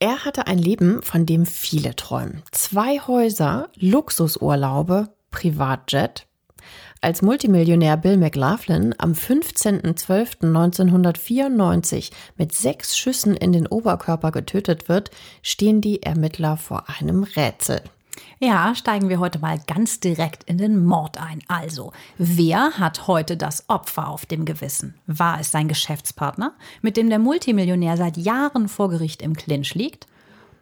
Er hatte ein Leben, von dem viele träumen. Zwei Häuser, Luxusurlaube, Privatjet, als Multimillionär Bill McLaughlin am 15.12.1994 mit sechs Schüssen in den Oberkörper getötet wird, stehen die Ermittler vor einem Rätsel. Ja, steigen wir heute mal ganz direkt in den Mord ein. Also, wer hat heute das Opfer auf dem Gewissen? War es sein Geschäftspartner, mit dem der Multimillionär seit Jahren vor Gericht im Clinch liegt?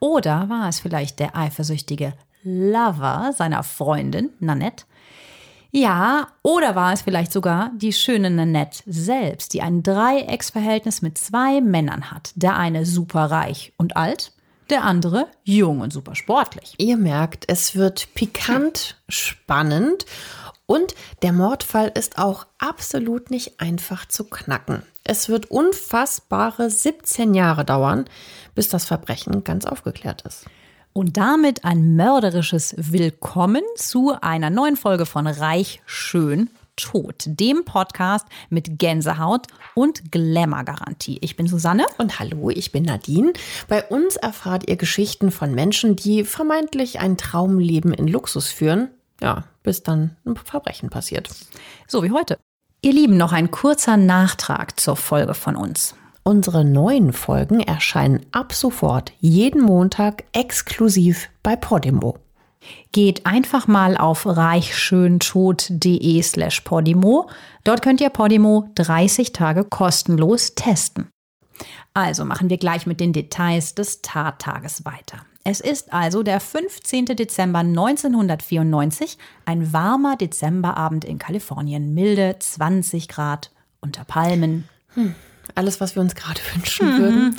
Oder war es vielleicht der eifersüchtige Lover seiner Freundin, Nanette? Ja, oder war es vielleicht sogar die schöne Nanette selbst, die ein Dreiecksverhältnis mit zwei Männern hat. Der eine super reich und alt, der andere jung und super sportlich. Ihr merkt, es wird pikant, spannend und der Mordfall ist auch absolut nicht einfach zu knacken. Es wird unfassbare 17 Jahre dauern, bis das Verbrechen ganz aufgeklärt ist. Und damit ein mörderisches Willkommen zu einer neuen Folge von Reich, Schön, Tot, dem Podcast mit Gänsehaut und Glamour-Garantie. Ich bin Susanne. Und hallo, ich bin Nadine. Bei uns erfahrt ihr Geschichten von Menschen, die vermeintlich ein Traumleben in Luxus führen. Ja, bis dann ein Verbrechen passiert. So wie heute. Ihr Lieben, noch ein kurzer Nachtrag zur Folge von uns. Unsere neuen Folgen erscheinen ab sofort jeden Montag exklusiv bei Podimo. Geht einfach mal auf reichschöntod.de slash Podimo. Dort könnt ihr Podimo 30 Tage kostenlos testen. Also machen wir gleich mit den Details des Tattages weiter. Es ist also der 15. Dezember 1994, ein warmer Dezemberabend in Kalifornien, milde 20 Grad unter Palmen. Hm. Alles, was wir uns gerade wünschen mhm. würden.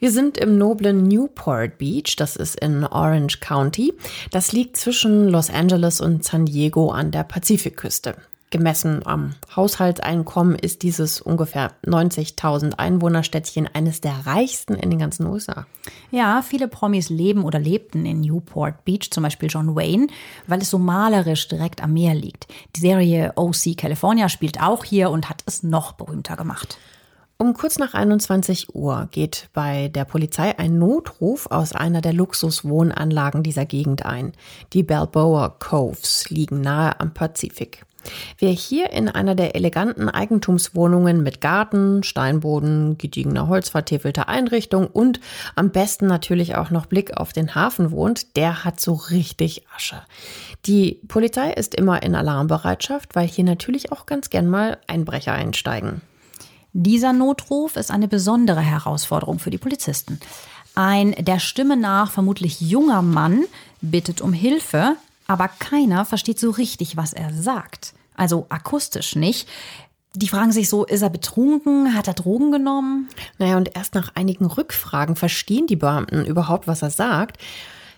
Wir sind im noblen Newport Beach, das ist in Orange County. Das liegt zwischen Los Angeles und San Diego an der Pazifikküste. Gemessen am Haushaltseinkommen ist dieses ungefähr 90.000 Einwohnerstädtchen eines der reichsten in den ganzen USA. Ja, viele Promis leben oder lebten in Newport Beach, zum Beispiel John Wayne, weil es so malerisch direkt am Meer liegt. Die Serie OC California spielt auch hier und hat es noch berühmter gemacht. Um kurz nach 21 Uhr geht bei der Polizei ein Notruf aus einer der Luxuswohnanlagen dieser Gegend ein. Die Balboa Coves liegen nahe am Pazifik. Wer hier in einer der eleganten Eigentumswohnungen mit Garten, Steinboden, gediegener holzvertäfelter Einrichtung und am besten natürlich auch noch Blick auf den Hafen wohnt, der hat so richtig Asche. Die Polizei ist immer in Alarmbereitschaft, weil hier natürlich auch ganz gern mal Einbrecher einsteigen. Dieser Notruf ist eine besondere Herausforderung für die Polizisten. Ein der Stimme nach vermutlich junger Mann bittet um Hilfe, aber keiner versteht so richtig, was er sagt. Also akustisch nicht. Die fragen sich so, ist er betrunken? Hat er Drogen genommen? Naja, und erst nach einigen Rückfragen verstehen die Beamten überhaupt, was er sagt.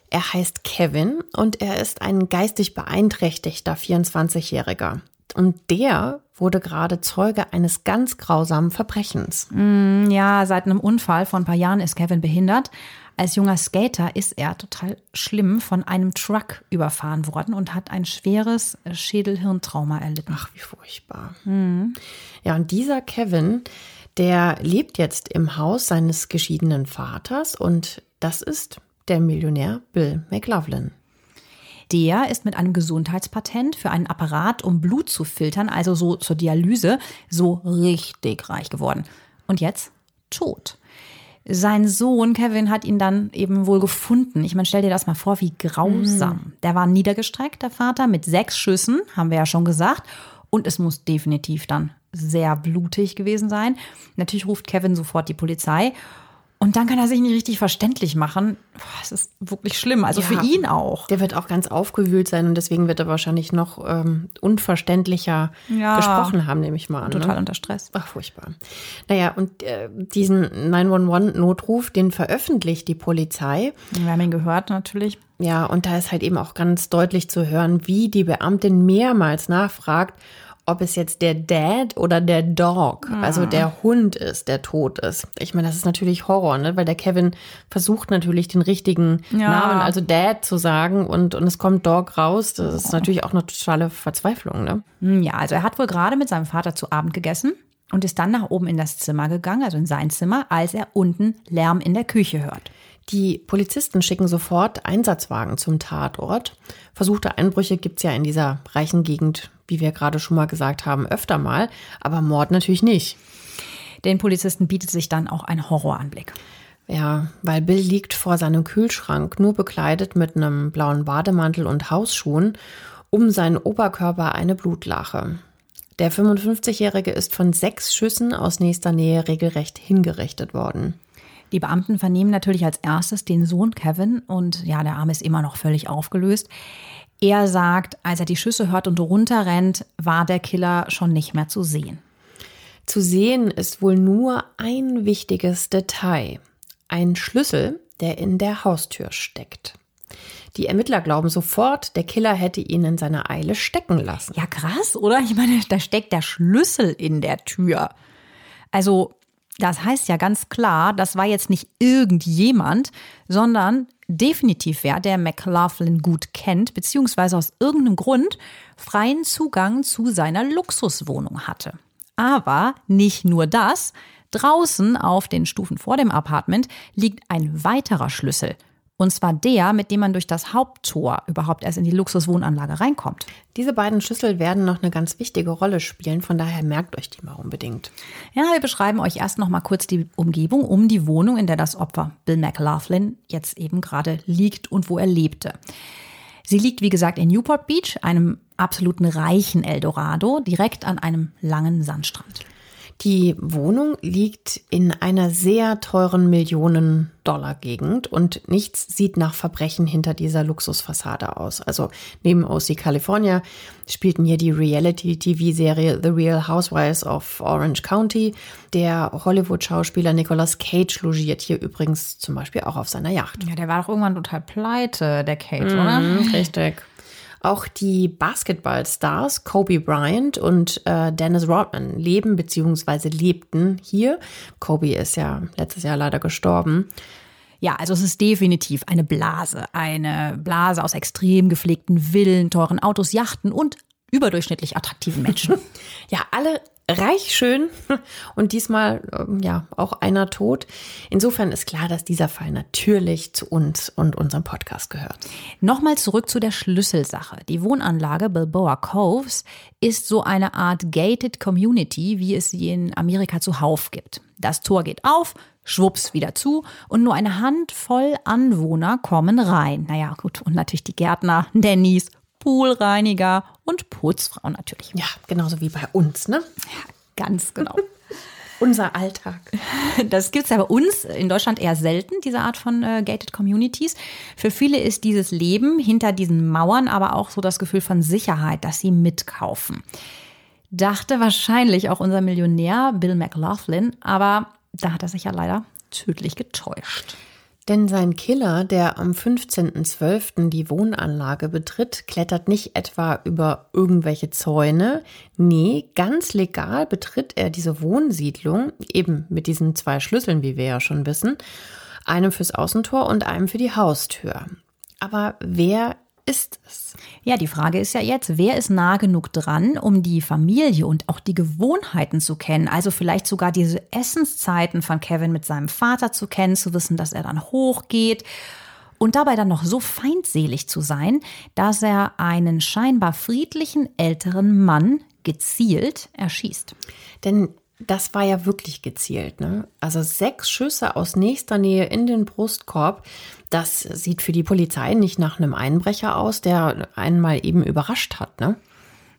Er heißt Kevin und er ist ein geistig beeinträchtigter 24-Jähriger. Und der wurde gerade Zeuge eines ganz grausamen Verbrechens. Mm, ja, seit einem Unfall vor ein paar Jahren ist Kevin behindert. Als junger Skater ist er total schlimm von einem Truck überfahren worden und hat ein schweres Schädelhirntrauma erlitten. Ach, wie furchtbar. Mhm. Ja, und dieser Kevin, der lebt jetzt im Haus seines geschiedenen Vaters und das ist der Millionär Bill McLaughlin. Der ist mit einem Gesundheitspatent für einen Apparat, um Blut zu filtern, also so zur Dialyse, so richtig reich geworden. Und jetzt tot. Sein Sohn Kevin hat ihn dann eben wohl gefunden. Ich meine, stell dir das mal vor, wie grausam. Mhm. Der war niedergestreckt, der Vater, mit sechs Schüssen, haben wir ja schon gesagt. Und es muss definitiv dann sehr blutig gewesen sein. Natürlich ruft Kevin sofort die Polizei. Und dann kann er sich nicht richtig verständlich machen. Es ist wirklich schlimm, also ja, für ihn auch. Der wird auch ganz aufgewühlt sein und deswegen wird er wahrscheinlich noch ähm, unverständlicher ja, gesprochen haben, nehme ich mal an. Total ne? unter Stress. Ach, furchtbar. Naja, und äh, diesen 911-Notruf, den veröffentlicht die Polizei. Wir haben ihn gehört natürlich. Ja, und da ist halt eben auch ganz deutlich zu hören, wie die Beamtin mehrmals nachfragt, ob es jetzt der Dad oder der Dog, mhm. also der Hund ist, der tot ist. Ich meine, das ist natürlich Horror, ne? weil der Kevin versucht natürlich den richtigen ja. Namen, also Dad zu sagen und, und es kommt Dog raus. Das ist natürlich auch eine totale Verzweiflung. Ne? Hm, ja, also er hat wohl gerade mit seinem Vater zu Abend gegessen und ist dann nach oben in das Zimmer gegangen, also in sein Zimmer, als er unten Lärm in der Küche hört. Die Polizisten schicken sofort Einsatzwagen zum Tatort. Versuchte Einbrüche gibt es ja in dieser reichen Gegend wie wir gerade schon mal gesagt haben, öfter mal, aber Mord natürlich nicht. Den Polizisten bietet sich dann auch ein Horroranblick. Ja, weil Bill liegt vor seinem Kühlschrank, nur bekleidet mit einem blauen Bademantel und Hausschuhen, um seinen Oberkörper eine Blutlache. Der 55-Jährige ist von sechs Schüssen aus nächster Nähe regelrecht hingerichtet worden. Die Beamten vernehmen natürlich als erstes den Sohn Kevin und ja, der Arm ist immer noch völlig aufgelöst. Er sagt, als er die Schüsse hört und runterrennt, war der Killer schon nicht mehr zu sehen. Zu sehen ist wohl nur ein wichtiges Detail. Ein Schlüssel, der in der Haustür steckt. Die Ermittler glauben sofort, der Killer hätte ihn in seiner Eile stecken lassen. Ja, krass, oder? Ich meine, da steckt der Schlüssel in der Tür. Also, das heißt ja ganz klar, das war jetzt nicht irgendjemand, sondern definitiv wer, der McLaughlin gut kennt, beziehungsweise aus irgendeinem Grund freien Zugang zu seiner Luxuswohnung hatte. Aber nicht nur das, draußen auf den Stufen vor dem Apartment liegt ein weiterer Schlüssel – und zwar der, mit dem man durch das Haupttor überhaupt erst in die Luxuswohnanlage reinkommt. Diese beiden Schlüssel werden noch eine ganz wichtige Rolle spielen, von daher merkt euch die mal unbedingt. Ja, wir beschreiben euch erst noch mal kurz die Umgebung um die Wohnung, in der das Opfer Bill McLaughlin jetzt eben gerade liegt und wo er lebte. Sie liegt, wie gesagt, in Newport Beach, einem absoluten reichen Eldorado, direkt an einem langen Sandstrand. Die Wohnung liegt in einer sehr teuren Millionen-Dollar-Gegend und nichts sieht nach Verbrechen hinter dieser Luxusfassade aus. Also neben OC California spielten hier die Reality-TV-Serie The Real Housewives of Orange County. Der Hollywood-Schauspieler Nicolas Cage logiert hier übrigens zum Beispiel auch auf seiner Yacht. Ja, der war doch irgendwann total pleite, der Cage, mhm, oder? Richtig. Auch die Basketballstars Kobe Bryant und äh, Dennis Rodman leben bzw. lebten hier. Kobe ist ja letztes Jahr leider gestorben. Ja, also es ist definitiv eine Blase. Eine Blase aus extrem gepflegten Villen, teuren Autos, Yachten und überdurchschnittlich attraktiven Menschen. ja, alle reich schön und diesmal ähm, ja auch einer tot. Insofern ist klar, dass dieser Fall natürlich zu uns und unserem Podcast gehört. Nochmal zurück zu der Schlüsselsache. Die Wohnanlage Bilboa Coves ist so eine Art gated Community, wie es sie in Amerika zuhauf gibt. Das Tor geht auf, schwupps wieder zu und nur eine Handvoll Anwohner kommen rein. Naja, gut, und natürlich die Gärtner, Nannies Poolreiniger und Putzfrau natürlich. Ja, genauso wie bei uns, ne? Ja, ganz genau. Unser Alltag. Das gibt es ja bei uns in Deutschland eher selten, diese Art von äh, gated Communities. Für viele ist dieses Leben hinter diesen Mauern aber auch so das Gefühl von Sicherheit, dass sie mitkaufen. Dachte wahrscheinlich auch unser Millionär Bill McLaughlin, aber da hat er sich ja leider tödlich getäuscht. Denn sein Killer, der am 15.12. die Wohnanlage betritt, klettert nicht etwa über irgendwelche Zäune. Nee, ganz legal betritt er diese Wohnsiedlung, eben mit diesen zwei Schlüsseln, wie wir ja schon wissen, einem fürs Außentor und einem für die Haustür. Aber wer ist es? Ja, die Frage ist ja jetzt, wer ist nah genug dran, um die Familie und auch die Gewohnheiten zu kennen? Also vielleicht sogar diese Essenszeiten von Kevin mit seinem Vater zu kennen, zu wissen, dass er dann hochgeht und dabei dann noch so feindselig zu sein, dass er einen scheinbar friedlichen älteren Mann gezielt erschießt. Denn das war ja wirklich gezielt. Ne? Also sechs Schüsse aus nächster Nähe in den Brustkorb. Das sieht für die Polizei nicht nach einem Einbrecher aus, der einen mal eben überrascht hat. Ne?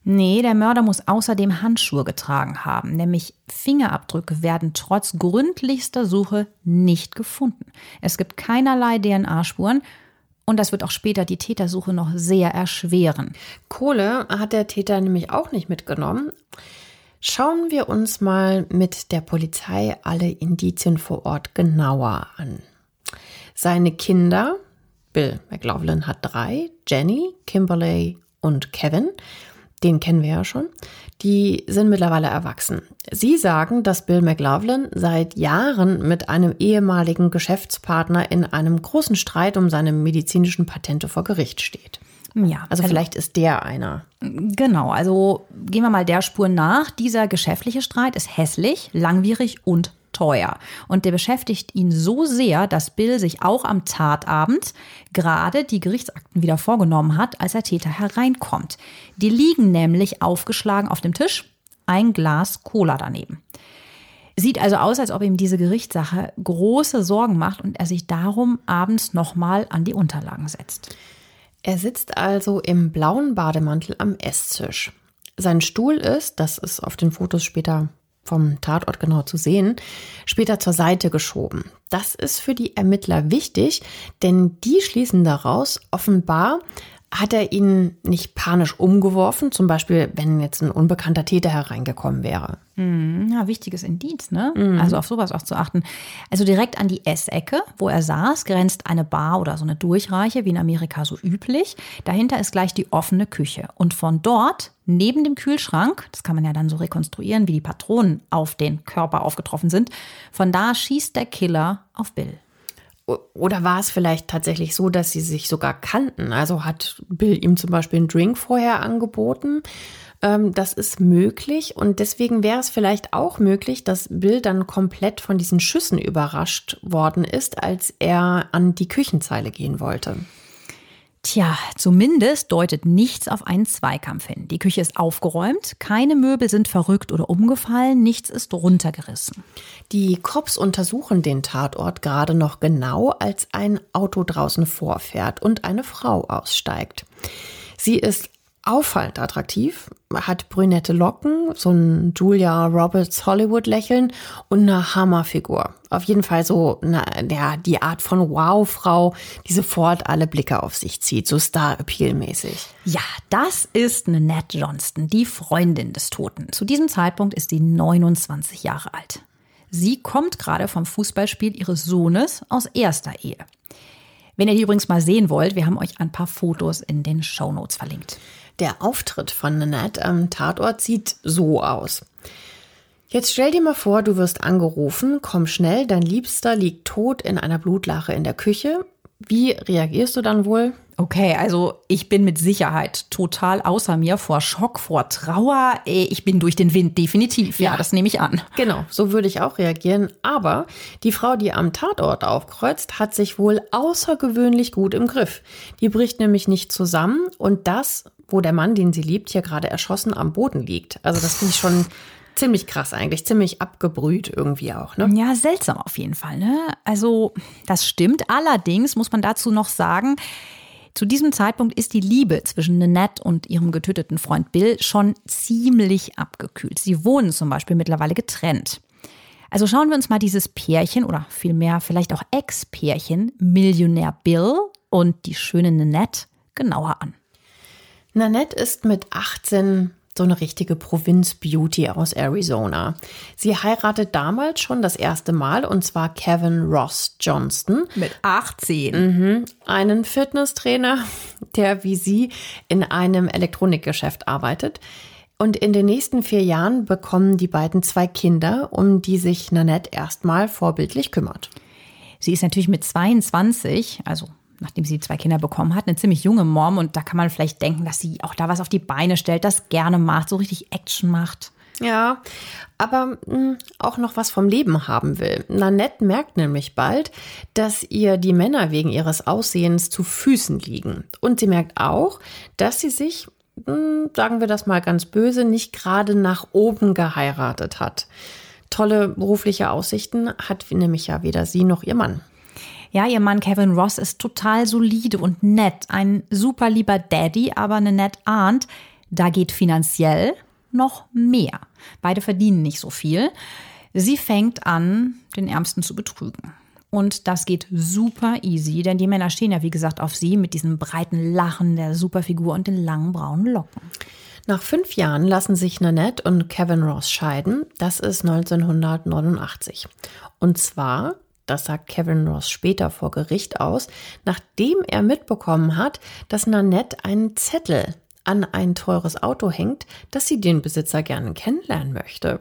Nee, der Mörder muss außerdem Handschuhe getragen haben, nämlich Fingerabdrücke werden trotz gründlichster Suche nicht gefunden. Es gibt keinerlei DNA-Spuren und das wird auch später die Tätersuche noch sehr erschweren. Kohle hat der Täter nämlich auch nicht mitgenommen. Schauen wir uns mal mit der Polizei alle Indizien vor Ort genauer an. Seine Kinder, Bill McLaughlin hat drei, Jenny, Kimberly und Kevin den kennen wir ja schon, die sind mittlerweile erwachsen. Sie sagen, dass Bill McLaughlin seit Jahren mit einem ehemaligen Geschäftspartner in einem großen Streit um seine medizinischen Patente vor Gericht steht. Ja. Also, also vielleicht ist der einer. Genau, also gehen wir mal der Spur nach. Dieser geschäftliche Streit ist hässlich, langwierig und teuer. Und der beschäftigt ihn so sehr, dass Bill sich auch am Tatabend gerade die Gerichtsakten wieder vorgenommen hat, als der Täter hereinkommt. Die liegen nämlich aufgeschlagen auf dem Tisch, ein Glas Cola daneben. Sieht also aus, als ob ihm diese Gerichtssache große Sorgen macht und er sich darum abends nochmal an die Unterlagen setzt. Er sitzt also im blauen Bademantel am Esstisch. Sein Stuhl ist, das ist auf den Fotos später vom Tatort genau zu sehen, später zur Seite geschoben. Das ist für die Ermittler wichtig, denn die schließen daraus, offenbar hat er ihn nicht panisch umgeworfen, zum Beispiel, wenn jetzt ein unbekannter Täter hereingekommen wäre. Mhm, ja, wichtiges Indiz, ne? Mhm. Also auf sowas auch zu achten. Also direkt an die Essecke, wo er saß, grenzt eine Bar oder so eine Durchreiche, wie in Amerika so üblich. Dahinter ist gleich die offene Küche. Und von dort, neben dem Kühlschrank, das kann man ja dann so rekonstruieren, wie die Patronen auf den Körper aufgetroffen sind, von da schießt der Killer auf Bill. Oder war es vielleicht tatsächlich so, dass sie sich sogar kannten? Also hat Bill ihm zum Beispiel einen Drink vorher angeboten? Ähm, das ist möglich und deswegen wäre es vielleicht auch möglich, dass Bill dann komplett von diesen Schüssen überrascht worden ist, als er an die Küchenzeile gehen wollte. Tja, zumindest deutet nichts auf einen Zweikampf hin. Die Küche ist aufgeräumt, keine Möbel sind verrückt oder umgefallen, nichts ist runtergerissen. Die Cops untersuchen den Tatort gerade noch genau, als ein Auto draußen vorfährt und eine Frau aussteigt. Sie ist auffallend attraktiv, hat brünette Locken, so ein Julia Roberts Hollywood-Lächeln und eine Hammerfigur. Auf jeden Fall so eine, ja, die Art von Wow-Frau, die sofort alle Blicke auf sich zieht, so Star-Appeal-mäßig. Ja, das ist Nanette Johnston, die Freundin des Toten. Zu diesem Zeitpunkt ist sie 29 Jahre alt. Sie kommt gerade vom Fußballspiel ihres Sohnes aus erster Ehe. Wenn ihr die übrigens mal sehen wollt, wir haben euch ein paar Fotos in den Show Notes verlinkt. Der Auftritt von Nanette am Tatort sieht so aus. Jetzt stell dir mal vor, du wirst angerufen, komm schnell, dein Liebster liegt tot in einer Blutlache in der Küche. Wie reagierst du dann wohl? Okay, also ich bin mit Sicherheit total außer mir vor Schock, vor Trauer. Äh, ich bin durch den Wind, definitiv. Ja, ja, das nehme ich an. Genau, so würde ich auch reagieren. Aber die Frau, die am Tatort aufkreuzt, hat sich wohl außergewöhnlich gut im Griff. Die bricht nämlich nicht zusammen und das, wo der Mann, den sie liebt, hier gerade erschossen am Boden liegt. Also das finde ich schon ziemlich krass eigentlich, ziemlich abgebrüht irgendwie auch, ne? Ja, seltsam auf jeden Fall, ne? Also, das stimmt. Allerdings muss man dazu noch sagen, zu diesem Zeitpunkt ist die Liebe zwischen Nanette und ihrem getöteten Freund Bill schon ziemlich abgekühlt. Sie wohnen zum Beispiel mittlerweile getrennt. Also schauen wir uns mal dieses Pärchen oder vielmehr vielleicht auch Ex-Pärchen Millionär Bill und die schöne Nanette genauer an. Nanette ist mit 18 so eine richtige Provinz-Beauty aus Arizona. Sie heiratet damals schon das erste Mal und zwar Kevin Ross Johnston. Mit 18. Mhm, einen Fitnesstrainer, der wie sie in einem Elektronikgeschäft arbeitet. Und in den nächsten vier Jahren bekommen die beiden zwei Kinder, um die sich Nanette erstmal vorbildlich kümmert. Sie ist natürlich mit 22, also nachdem sie zwei Kinder bekommen hat, eine ziemlich junge Mom. Und da kann man vielleicht denken, dass sie auch da was auf die Beine stellt, das gerne macht, so richtig Action macht. Ja, aber mh, hm, auch noch was vom Leben haben will. Nanette merkt nämlich bald, dass ihr die Männer wegen ihres Aussehens zu Füßen liegen. Und sie merkt auch, dass sie sich, mh, hm, sagen wir das mal ganz böse, nicht gerade nach oben geheiratet hat. Tolle berufliche Aussichten hat nämlich ja weder sie noch ihr Mann. Ja, ihr Mann Kevin Ross ist total solide und nett. Ein super lieber Daddy, aber eine nett Aunt. Da geht finanziell noch mehr. Beide verdienen nicht so viel. Sie fängt an, den Ärmsten zu betrügen. Und das geht super easy, denn die Männer stehen ja, wie gesagt, auf sie mit diesem breiten Lachen der Superfigur und den langen braunen Locken. Nach fünf Jahren lassen sich Nanette und Kevin Ross scheiden. Das ist 1989. Und zwar, das sagt Kevin Ross später vor Gericht aus, nachdem er mitbekommen hat, dass Nanette einen Zettel an ein teures Auto hängt, dass sie den Besitzer gerne kennenlernen möchte.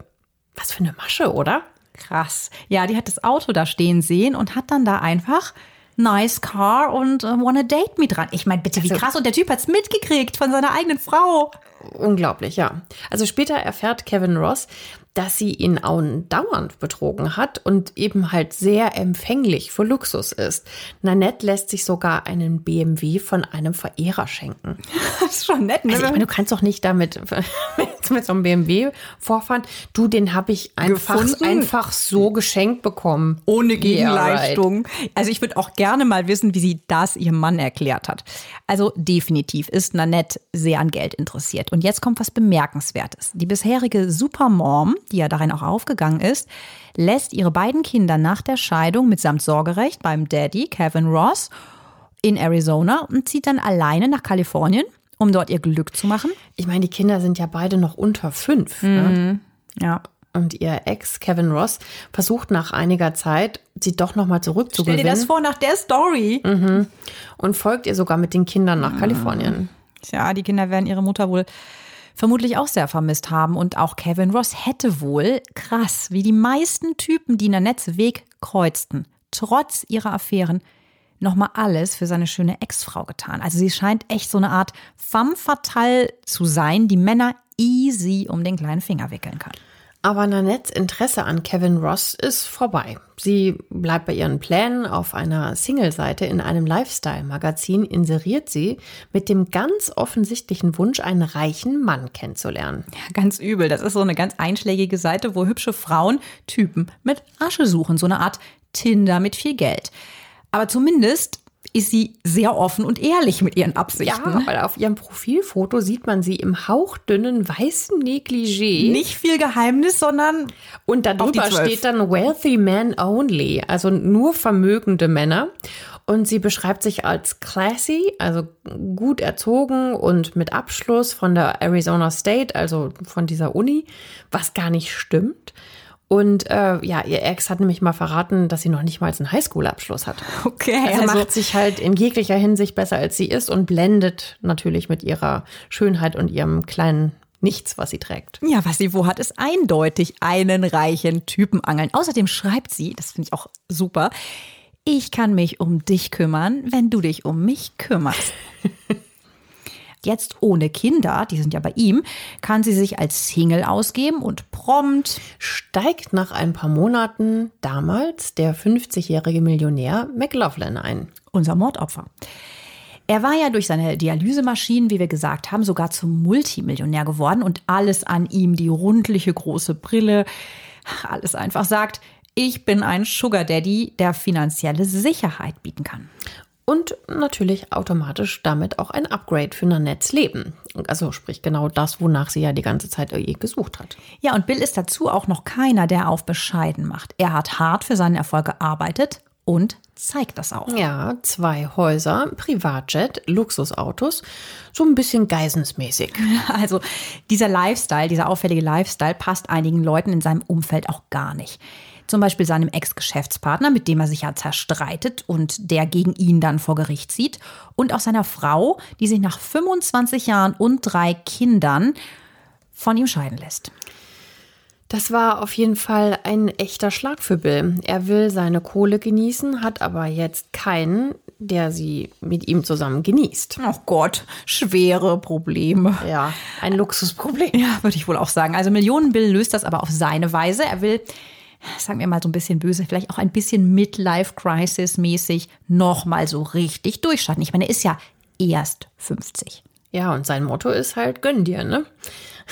Was für eine Masche, oder? Krass. Ja, die hat das Auto da stehen sehen und hat dann da einfach nice car und uh, wanna date me dran. Ich meine, bitte, wie also, krass. Und der Typ hat's mitgekriegt von seiner eigenen Frau. Unglaublich, ja. Also später erfährt Kevin Ross, dass sie ihn dauernd betrogen hat und eben halt sehr empfänglich für Luxus ist. Nanette lässt sich sogar einen BMW von einem Verehrer schenken. Das ist schon nett, ne? Also ich meine, du kannst doch nicht damit mit so einem BMW vorfahren. Du, den habe ich einfach, einfach so geschenkt bekommen. Ohne Gegenleistung. Yeah, right. Also ich würde auch gerne mal wissen, wie sie das ihrem Mann erklärt hat. Also definitiv ist Nanette sehr an Geld interessiert. Und jetzt kommt was Bemerkenswertes. Die bisherige Supermom die ja darin auch aufgegangen ist, lässt ihre beiden Kinder nach der Scheidung mitsamt Sorgerecht beim Daddy Kevin Ross in Arizona und zieht dann alleine nach Kalifornien, um dort ihr Glück zu machen. Ich meine, die Kinder sind ja beide noch unter fünf. Ne? Mhm. Ne? Ja. Und ihr Ex Kevin Ross versucht nach einiger Zeit, sie doch nochmal zurückzugewinnen. Stell dir das vor nach der Story. Mhm. Und folgt ihr sogar mit den Kindern nach mhm. Kalifornien. Tja, die Kinder werden ihre Mutter wohl vermutlich auch sehr vermisst haben. Und auch Kevin Ross hätte wohl, krass, wie die meisten Typen, die Nanettes Weg kreuzten, trotz ihrer Affären, nochmal alles für seine schöne Ex-Frau getan. Also sie scheint echt so eine Art femme fatale zu sein, die Männer easy um den kleinen Finger wickeln kann. Aber Nanettes Interesse an Kevin Ross ist vorbei. Sie bleibt bei ihren Plänen. Auf einer Single-Seite in einem Lifestyle-Magazin inseriert sie mit dem ganz offensichtlichen Wunsch, einen reichen Mann kennenzulernen. Ja, ganz übel. Das ist so eine ganz einschlägige Seite, wo hübsche Frauen Typen mit Asche suchen. So eine Art Tinder mit viel Geld. Aber zumindest ist sie sehr offen und ehrlich mit ihren Absichten. Ja, weil auf ihrem Profilfoto sieht man sie im hauchdünnen weißen Negligé. Nicht viel Geheimnis, sondern und darüber steht dann Wealthy Men Only, also nur vermögende Männer. Und sie beschreibt sich als classy, also gut erzogen und mit Abschluss von der Arizona State, also von dieser Uni, was gar nicht stimmt. Und äh, ja, ihr Ex hat nämlich mal verraten, dass sie noch nicht mal einen Highschool-Abschluss hat. Okay. Also, also macht sich halt in jeglicher Hinsicht besser, als sie ist und blendet natürlich mit ihrer Schönheit und ihrem kleinen Nichts, was sie trägt. Ja, was sie wo hat, ist eindeutig einen reichen Typen angeln. Außerdem schreibt sie, das finde ich auch super, ich kann mich um dich kümmern, wenn du dich um mich kümmerst. Jetzt ohne Kinder, die sind ja bei ihm, kann sie sich als Single ausgeben und prompt steigt nach ein paar Monaten damals der 50-jährige Millionär McLaughlin ein. Unser Mordopfer. Er war ja durch seine Dialysemaschinen, wie wir gesagt haben, sogar zum Multimillionär geworden und alles an ihm, die rundliche große Brille, alles einfach sagt, ich bin ein Sugar Daddy, der finanzielle Sicherheit bieten kann und natürlich automatisch damit auch ein Upgrade für Nanettes Leben. Also sprich genau das, wonach sie ja die ganze Zeit eh gesucht hat. Ja, und Bill ist dazu auch noch keiner, der auf bescheiden macht. Er hat hart für seinen Erfolg gearbeitet und zeigt das auch. Ja, zwei Häuser, Privatjet, Luxusautos, so ein bisschen geisensmäßig. Also dieser Lifestyle, dieser auffällige Lifestyle passt einigen Leuten in seinem Umfeld auch gar nicht zum Beispiel seinem Ex-Geschäftspartner, mit dem er sich ja zerstreitet und der gegen ihn dann vor Gericht zieht, und auch seiner Frau, die sich nach 25 Jahren und drei Kindern von ihm scheiden lässt. Das war auf jeden Fall ein echter Schlag für Bill. Er will seine Kohle genießen, hat aber jetzt keinen, der sie mit ihm zusammen genießt. Oh Gott, schwere Probleme. Ja, ein Luxusproblem. Ja, würde ich wohl auch sagen. Also Millionen Bill löst das aber auf seine Weise. Er will sagen wir mal so ein bisschen böse, vielleicht auch ein bisschen Midlife-Crisis-mäßig nochmal so richtig durchstarten. Ich meine, er ist ja erst 50. Ja, und sein Motto ist halt, gönn dir, ne?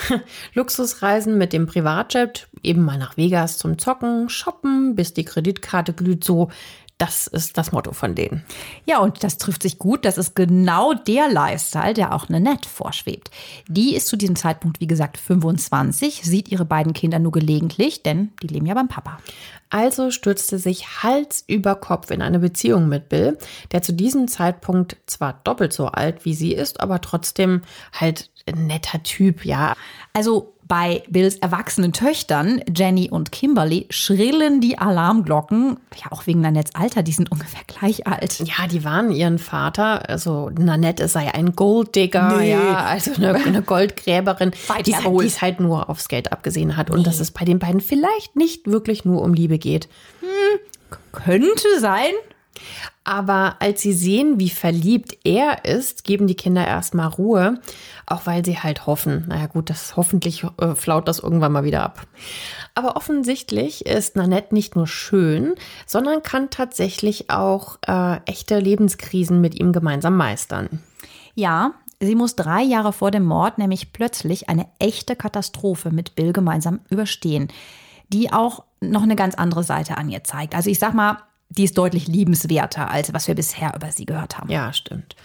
Luxusreisen mit dem Privatjet, eben mal nach Vegas zum Zocken, shoppen, bis die Kreditkarte glüht, so Das ist das Motto von denen. Ja, und das trifft sich gut. Das ist genau der Lifestyle, der auch Nanette vorschwebt. Die ist zu diesem Zeitpunkt, wie gesagt, 25, sieht ihre beiden Kinder nur gelegentlich, denn die leben ja beim Papa. Also stürzte sich Hals über Kopf in eine Beziehung mit Bill, der zu diesem Zeitpunkt zwar doppelt so alt wie sie ist, aber trotzdem halt ein netter Typ, ja. Also bei Bills erwachsenen Töchtern, Jenny und Kimberly, schrillen die Alarmglocken. Ja, auch wegen Nanettes Alter, die sind ungefähr gleich alt. Ja, die waren ihren Vater. Also Nanette sei ein Golddigger, nee. ja, also eine, eine Goldgräberin, die, die es halt nur aufs Geld abgesehen hat. Und dass es bei den beiden vielleicht nicht wirklich nur um Liebe geht. Hm, könnte sein. Aber als sie sehen, wie verliebt er ist, geben die Kinder erstmal Ruhe, auch weil sie halt hoffen. Naja gut, das hoffentlich äh, flaut das irgendwann mal wieder ab. Aber offensichtlich ist Nanette nicht nur schön, sondern kann tatsächlich auch äh, echte Lebenskrisen mit ihm gemeinsam meistern. Ja, sie muss drei Jahre vor dem Mord nämlich plötzlich eine echte Katastrophe mit Bill gemeinsam überstehen, die auch noch eine ganz andere Seite an ihr zeigt. Also ich sag mal, die ist deutlich liebenswerter, als was wir bisher über sie gehört haben. Ja, stimmt.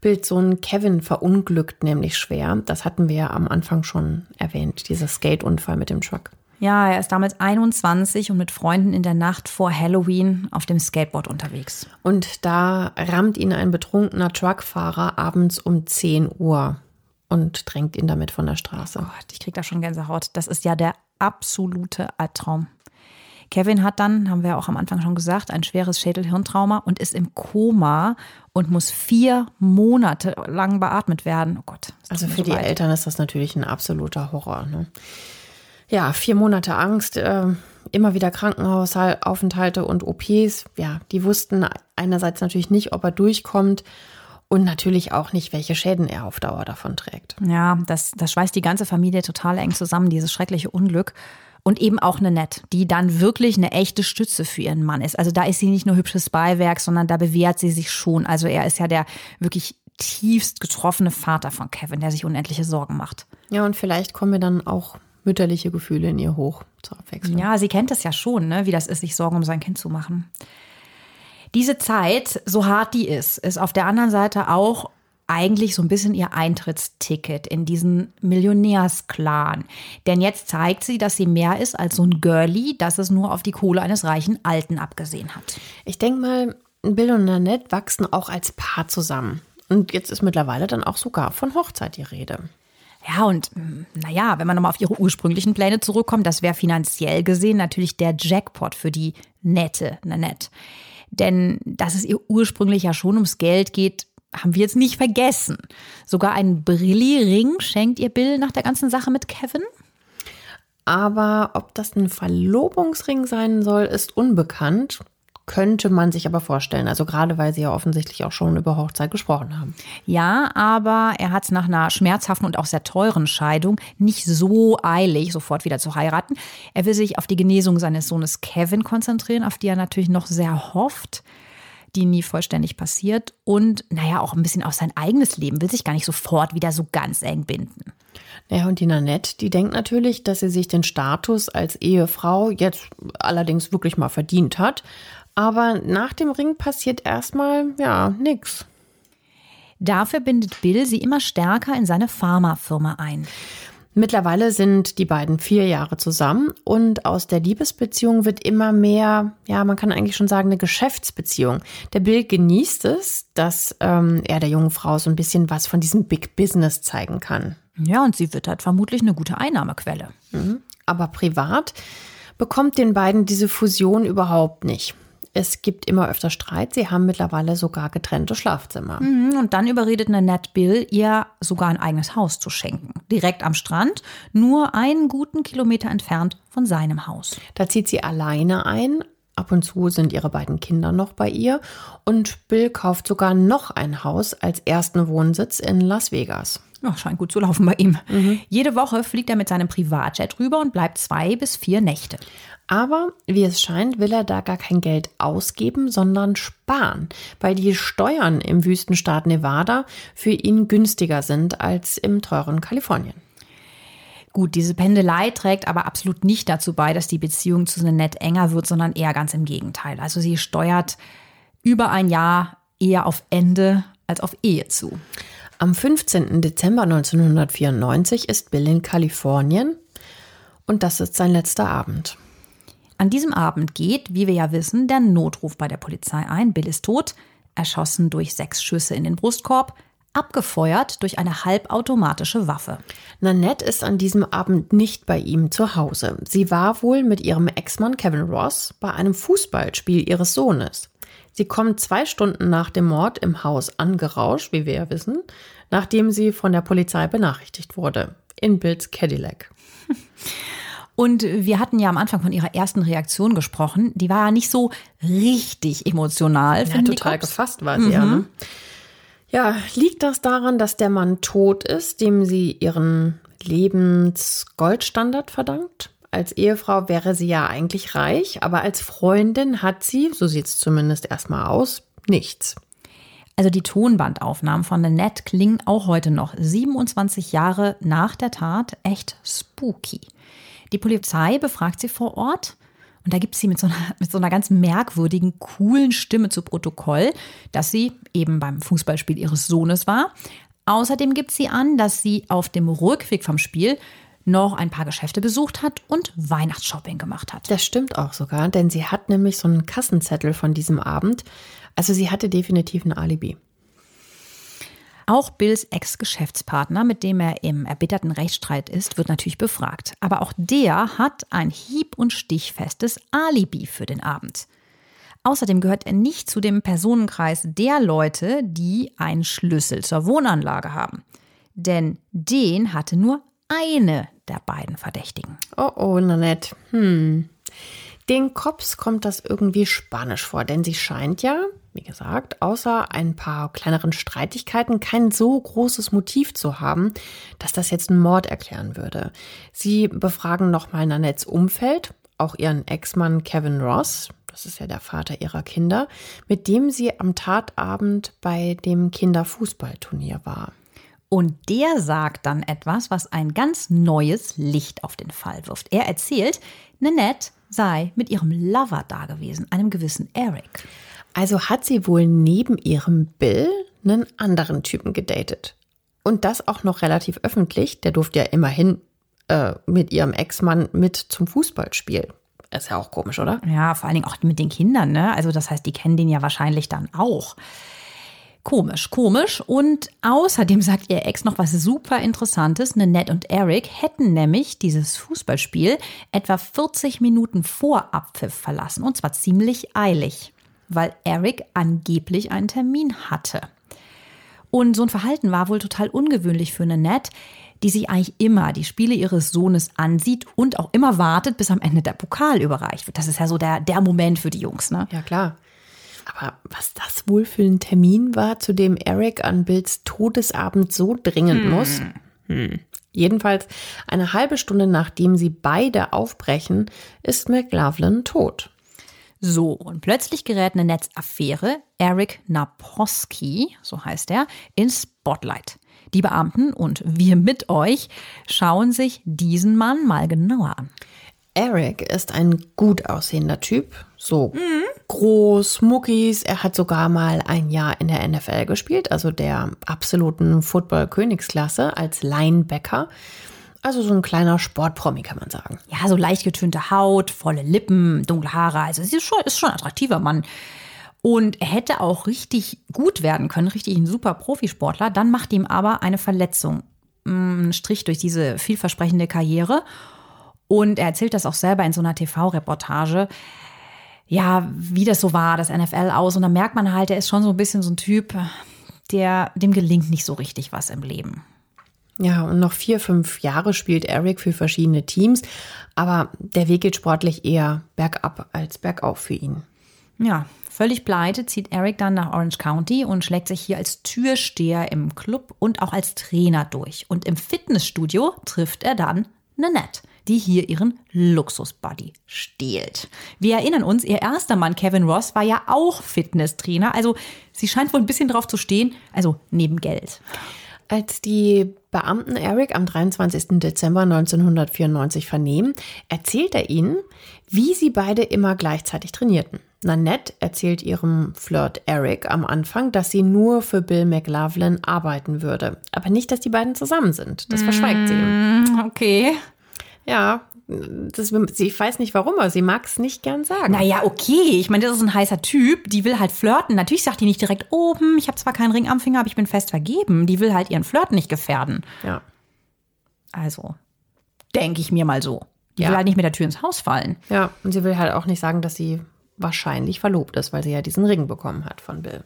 Bildsohn Kevin verunglückt nämlich schwer. Das hatten wir ja am Anfang schon erwähnt, dieser Skateunfall mit dem Truck. Ja, er ist damals 21 und mit Freunden in der Nacht vor Halloween auf dem Skateboard unterwegs. Und da rammt ihn ein betrunkener Truckfahrer abends um 10 Uhr und drängt ihn damit von der Straße. Oh Gott, ich krieg da schon Gänsehaut. Das ist ja der absolute Albtraum. Kevin hat dann, haben wir auch am Anfang schon gesagt, ein schweres Schädelhirntrauma und ist im Koma und muss vier Monate lang beatmet werden. Oh Gott. Also für die weit. Eltern ist das natürlich ein absoluter Horror. Ne? Ja, vier Monate Angst, äh, immer wieder Krankenhausaufenthalte und OPs. Ja, die wussten einerseits natürlich nicht, ob er durchkommt und natürlich auch nicht, welche Schäden er auf Dauer davon trägt. Ja, das, das schweißt die ganze Familie total eng zusammen, dieses schreckliche Unglück und eben auch eine Nett, die dann wirklich eine echte Stütze für ihren Mann ist. Also da ist sie nicht nur hübsches Beiwerk, sondern da bewährt sie sich schon. Also er ist ja der wirklich tiefst getroffene Vater von Kevin, der sich unendliche Sorgen macht. Ja, und vielleicht kommen mir dann auch mütterliche Gefühle in ihr hoch zur Abwechslung. Ja, sie kennt es ja schon, ne, wie das ist, sich Sorgen um sein Kind zu machen. Diese Zeit, so hart die ist, ist auf der anderen Seite auch eigentlich so ein bisschen ihr Eintrittsticket in diesen Millionärsclan. Denn jetzt zeigt sie, dass sie mehr ist als so ein Girlie, das es nur auf die Kohle eines reichen Alten abgesehen hat. Ich denke mal, Bill und Nanette wachsen auch als Paar zusammen. Und jetzt ist mittlerweile dann auch sogar von Hochzeit die Rede. Ja, und hm, naja, wenn man nochmal auf ihre ursprünglichen Pläne zurückkommt, das wäre finanziell gesehen natürlich der Jackpot für die nette Nanette. Denn dass es ihr ursprünglich ja schon ums Geld geht, haben wir jetzt nicht vergessen. Sogar einen Brilli-Ring schenkt ihr Bill nach der ganzen Sache mit Kevin. Aber ob das ein Verlobungsring sein soll, ist unbekannt. Könnte man sich aber vorstellen. Also gerade weil sie ja offensichtlich auch schon über Hochzeit gesprochen haben. Ja, aber er hat es nach einer schmerzhaften und auch sehr teuren Scheidung nicht so eilig, sofort wieder zu heiraten. Er will sich auf die Genesung seines Sohnes Kevin konzentrieren, auf die er natürlich noch sehr hofft die nie vollständig passiert. Und naja, auch ein bisschen auf sein eigenes Leben, will sich gar nicht sofort wieder so ganz eng binden. Ja, und die Nanette, die denkt natürlich, dass sie sich den Status als Ehefrau jetzt allerdings wirklich mal verdient hat. Aber nach dem Ring passiert erstmal, ja, nichts. Dafür bindet Bill sie immer stärker in seine Pharmafirma ein. Mittlerweile sind die beiden vier Jahre zusammen und aus der Liebesbeziehung wird immer mehr, ja, man kann eigentlich schon sagen, eine Geschäftsbeziehung. Der Bill genießt es, dass ähm, er der jungen Frau so ein bisschen was von diesem Big Business zeigen kann. Ja, und sie wird halt vermutlich eine gute Einnahmequelle. Mhm. Aber privat bekommt den beiden diese Fusion überhaupt nicht es gibt immer öfter Streit. Sie haben mittlerweile sogar getrennte Schlafzimmer. Mhm, und dann überredet Nanette Bill, ihr sogar ein eigenes Haus zu schenken. Direkt am Strand, nur einen guten Kilometer entfernt von seinem Haus. Da zieht sie alleine ein. Ab und zu sind ihre beiden Kinder noch bei ihr. Und Bill kauft sogar noch ein Haus als ersten Wohnsitz in Las Vegas. Ja, scheint gut zu laufen bei ihm. Mhm. Jede Woche fliegt er mit seinem Privatjet rüber und bleibt zwei bis vier Nächte. Aber wie es scheint, will er da gar kein Geld ausgeben, sondern sparen, weil die Steuern im Wüstenstaat Nevada für ihn günstiger sind als im teuren Kalifornien. Gut, diese Pendelei trägt aber absolut nicht dazu bei, dass die Beziehung zu Nanette enger wird, sondern eher ganz im Gegenteil. Also sie steuert über ein Jahr eher auf Ende als auf Ehe zu. Am 15. Dezember 1994 ist Bill in Kalifornien und das ist sein letzter Abend. An diesem Abend geht, wie wir ja wissen, der Notruf bei der Polizei ein. Bill ist tot, erschossen durch sechs Schüsse in den Brustkorb, abgefeuert durch eine halbautomatische Waffe. Nanette ist an diesem Abend nicht bei ihm zu Hause. Sie war wohl mit ihrem Ex-Mann Kevin Ross bei einem Fußballspiel ihres Sohnes. Sie kommt zwei Stunden nach dem Mord im Haus angerauscht, wie wir ja wissen, nachdem sie von der Polizei benachrichtigt wurde. In Bills Cadillac. Und wir hatten ja am Anfang von ihrer ersten Reaktion gesprochen. Die war ja nicht so richtig emotional. Ja, total gefasst war sie mhm. ja. Ne? Ja, liegt das daran, dass der Mann tot ist, dem sie ihren Lebensgoldstandard verdankt? Als Ehefrau wäre sie ja eigentlich reich, aber als Freundin hat sie, so sieht es zumindest erstmal aus, nichts. Also die Tonbandaufnahmen von Nanette klingen auch heute noch, 27 Jahre nach der Tat, echt spooky. Die Polizei befragt sie vor Ort und da gibt sie mit so, einer, mit so einer ganz merkwürdigen, coolen Stimme zu Protokoll, dass sie eben beim Fußballspiel ihres Sohnes war. Außerdem gibt sie an, dass sie auf dem Rückweg vom Spiel noch ein paar Geschäfte besucht hat und Weihnachtsshopping gemacht hat. Das stimmt auch sogar, denn sie hat nämlich so einen Kassenzettel von diesem Abend. Also sie hatte definitiv ein Alibi. Auch Bills Ex-Geschäftspartner, mit dem er im erbitterten Rechtsstreit ist, wird natürlich befragt. Aber auch der hat ein hieb- und stichfestes Alibi für den Abend. Außerdem gehört er nicht zu dem Personenkreis der Leute, die einen Schlüssel zur Wohnanlage haben. Denn den hatte nur eine der beiden Verdächtigen. Oh, oh, Nanette. Hm. Den Cops kommt das irgendwie spanisch vor, denn sie scheint ja, wie gesagt, außer ein paar kleineren Streitigkeiten kein so großes Motiv zu haben, dass das jetzt einen Mord erklären würde. Sie befragen nochmal Nanettes Umfeld, auch ihren Ex-Mann Kevin Ross, das ist ja der Vater ihrer Kinder, mit dem sie am Tatabend bei dem Kinderfußballturnier war. Und der sagt dann etwas, was ein ganz neues Licht auf den Fall wirft. Er erzählt, Nanette sei mit ihrem Lover dagewesen, einem gewissen Eric. Also hat sie wohl neben ihrem Bill einen anderen Typen gedatet. Und das auch noch relativ öffentlich. Der durfte ja immerhin äh, mit ihrem Ex-Mann mit zum Fußballspiel. Ist ja auch komisch, oder? Ja, vor allen Dingen auch mit den Kindern, ne? Also das heißt, die kennen den ja wahrscheinlich dann auch. Komisch, komisch. Und außerdem sagt ihr Ex noch was super Interessantes. Nanette und Eric hätten nämlich dieses Fußballspiel etwa 40 Minuten vor Abpfiff verlassen. Und zwar ziemlich eilig, weil Eric angeblich einen Termin hatte. Und so ein Verhalten war wohl total ungewöhnlich für Nanette, die sich eigentlich immer die Spiele ihres Sohnes ansieht und auch immer wartet, bis am Ende der Pokal überreicht wird. Das ist ja so der, der Moment für die Jungs, ne? Ja, klar. Aber was das wohl für ein Termin war, zu dem Eric an Bills Todesabend so dringend hm. muss? Hm. Jedenfalls eine halbe Stunde nachdem sie beide aufbrechen, ist McLaughlin tot. So, und plötzlich gerät eine Netzaffäre, Eric Naposki, so heißt er, ins Spotlight. Die Beamten und wir mit euch schauen sich diesen Mann mal genauer an. Eric ist ein gut aussehender Typ, so mhm. groß, Muckis. Er hat sogar mal ein Jahr in der NFL gespielt, also der absoluten Football-Königsklasse als Linebacker. Also so ein kleiner Sportpromi, kann man sagen. Ja, so leicht getönte Haut, volle Lippen, dunkle Haare. Also es ist schon, ist schon ein attraktiver Mann. Und er hätte auch richtig gut werden können, richtig ein super Profisportler. Dann macht ihm aber eine Verletzung einen Strich durch diese vielversprechende Karriere. Und er erzählt das auch selber in so einer TV-Reportage. Ja, wie das so war, das NFL aus. Und da merkt man halt, er ist schon so ein bisschen so ein Typ, der, dem gelingt nicht so richtig was im Leben. Ja, und noch vier, fünf Jahre spielt Eric für verschiedene Teams, aber der Weg geht sportlich eher bergab als bergauf für ihn. Ja, völlig pleite zieht Eric dann nach Orange County und schlägt sich hier als Türsteher im Club und auch als Trainer durch. Und im Fitnessstudio trifft er dann Nanette die hier ihren Luxusbody stehlt. Wir erinnern uns, ihr erster Mann Kevin Ross war ja auch Fitnesstrainer, also sie scheint wohl ein bisschen drauf zu stehen, also neben Geld. Als die Beamten Eric am 23. Dezember 1994 vernehmen, erzählt er ihnen, wie sie beide immer gleichzeitig trainierten. Nanette erzählt ihrem Flirt Eric am Anfang, dass sie nur für Bill McLaughlin arbeiten würde, aber nicht, dass die beiden zusammen sind. Das verschweigt sie ihm. Mm, Okay. Ja, das, sie ich weiß nicht warum, aber sie mag es nicht gern sagen. Naja, okay. Ich meine, das ist ein heißer Typ. Die will halt flirten. Natürlich sagt die nicht direkt, oh, hm, ich habe zwar keinen Ring am Finger, aber ich bin fest vergeben. Die will halt ihren Flirt nicht gefährden. Ja. Also, denke ich mir mal so. Die Ja. will halt nicht mit der Tür ins Haus fallen. Ja, und sie will halt auch nicht sagen, dass sie wahrscheinlich verlobt ist, weil sie ja diesen Ring bekommen hat von Bill.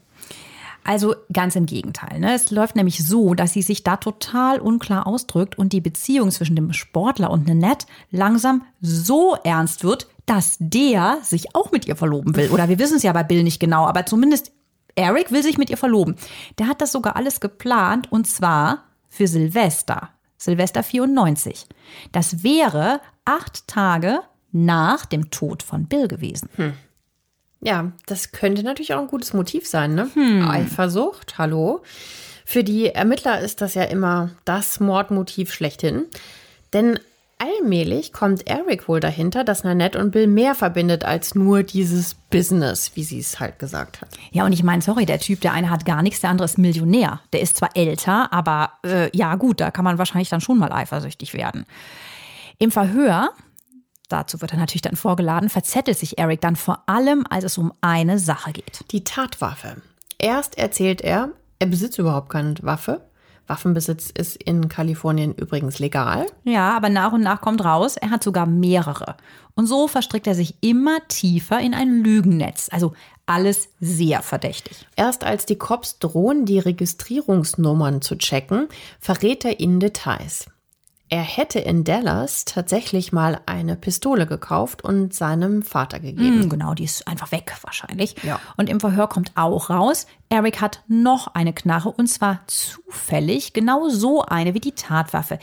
Also ganz im Gegenteil. Ne? Es läuft nämlich so, dass sie sich da total unklar ausdrückt und die Beziehung zwischen dem Sportler und Nanette langsam so ernst wird, dass der sich auch mit ihr verloben will. Oder wir wissen es ja bei Bill nicht genau, aber zumindest Eric will sich mit ihr verloben. Der hat das sogar alles geplant und zwar für Silvester. Silvester 94. Das wäre acht Tage nach dem Tod von Bill gewesen. Ja, das könnte natürlich auch ein gutes Motiv sein, ne? Eifersucht, hallo. Für die Ermittler ist das ja immer das Mordmotiv schlechthin. Denn allmählich kommt Eric wohl dahinter, dass Nanette und Bill mehr verbindet als nur dieses Business, wie sie es halt gesagt hat. Ja, und ich meine, sorry, der Typ, der eine hat gar nichts, der andere ist Millionär. Der ist zwar älter, aber äh, ja gut, da kann man wahrscheinlich dann schon mal eifersüchtig werden. Im Verhör, dazu wird er natürlich dann vorgeladen, verzettelt sich Eric dann vor allem, als es um eine Sache geht. Die Tatwaffe. Erst erzählt er, er besitzt überhaupt keine Waffe. Waffenbesitz ist in Kalifornien übrigens legal. Ja, aber nach und nach kommt raus, er hat sogar mehrere. Und so verstrickt er sich immer tiefer in ein Lügennetz. Also alles sehr verdächtig. Erst als die Cops drohen, die Registrierungsnummern zu checken, verrät er ihnen Details. Er hätte in Dallas tatsächlich mal eine Pistole gekauft und seinem Vater gegeben. Hm, genau, die ist einfach weg wahrscheinlich. Ja. Und im Verhör kommt auch raus, Eric hat noch eine Knarre und zwar zufällig genau so eine wie die Tatwaffe.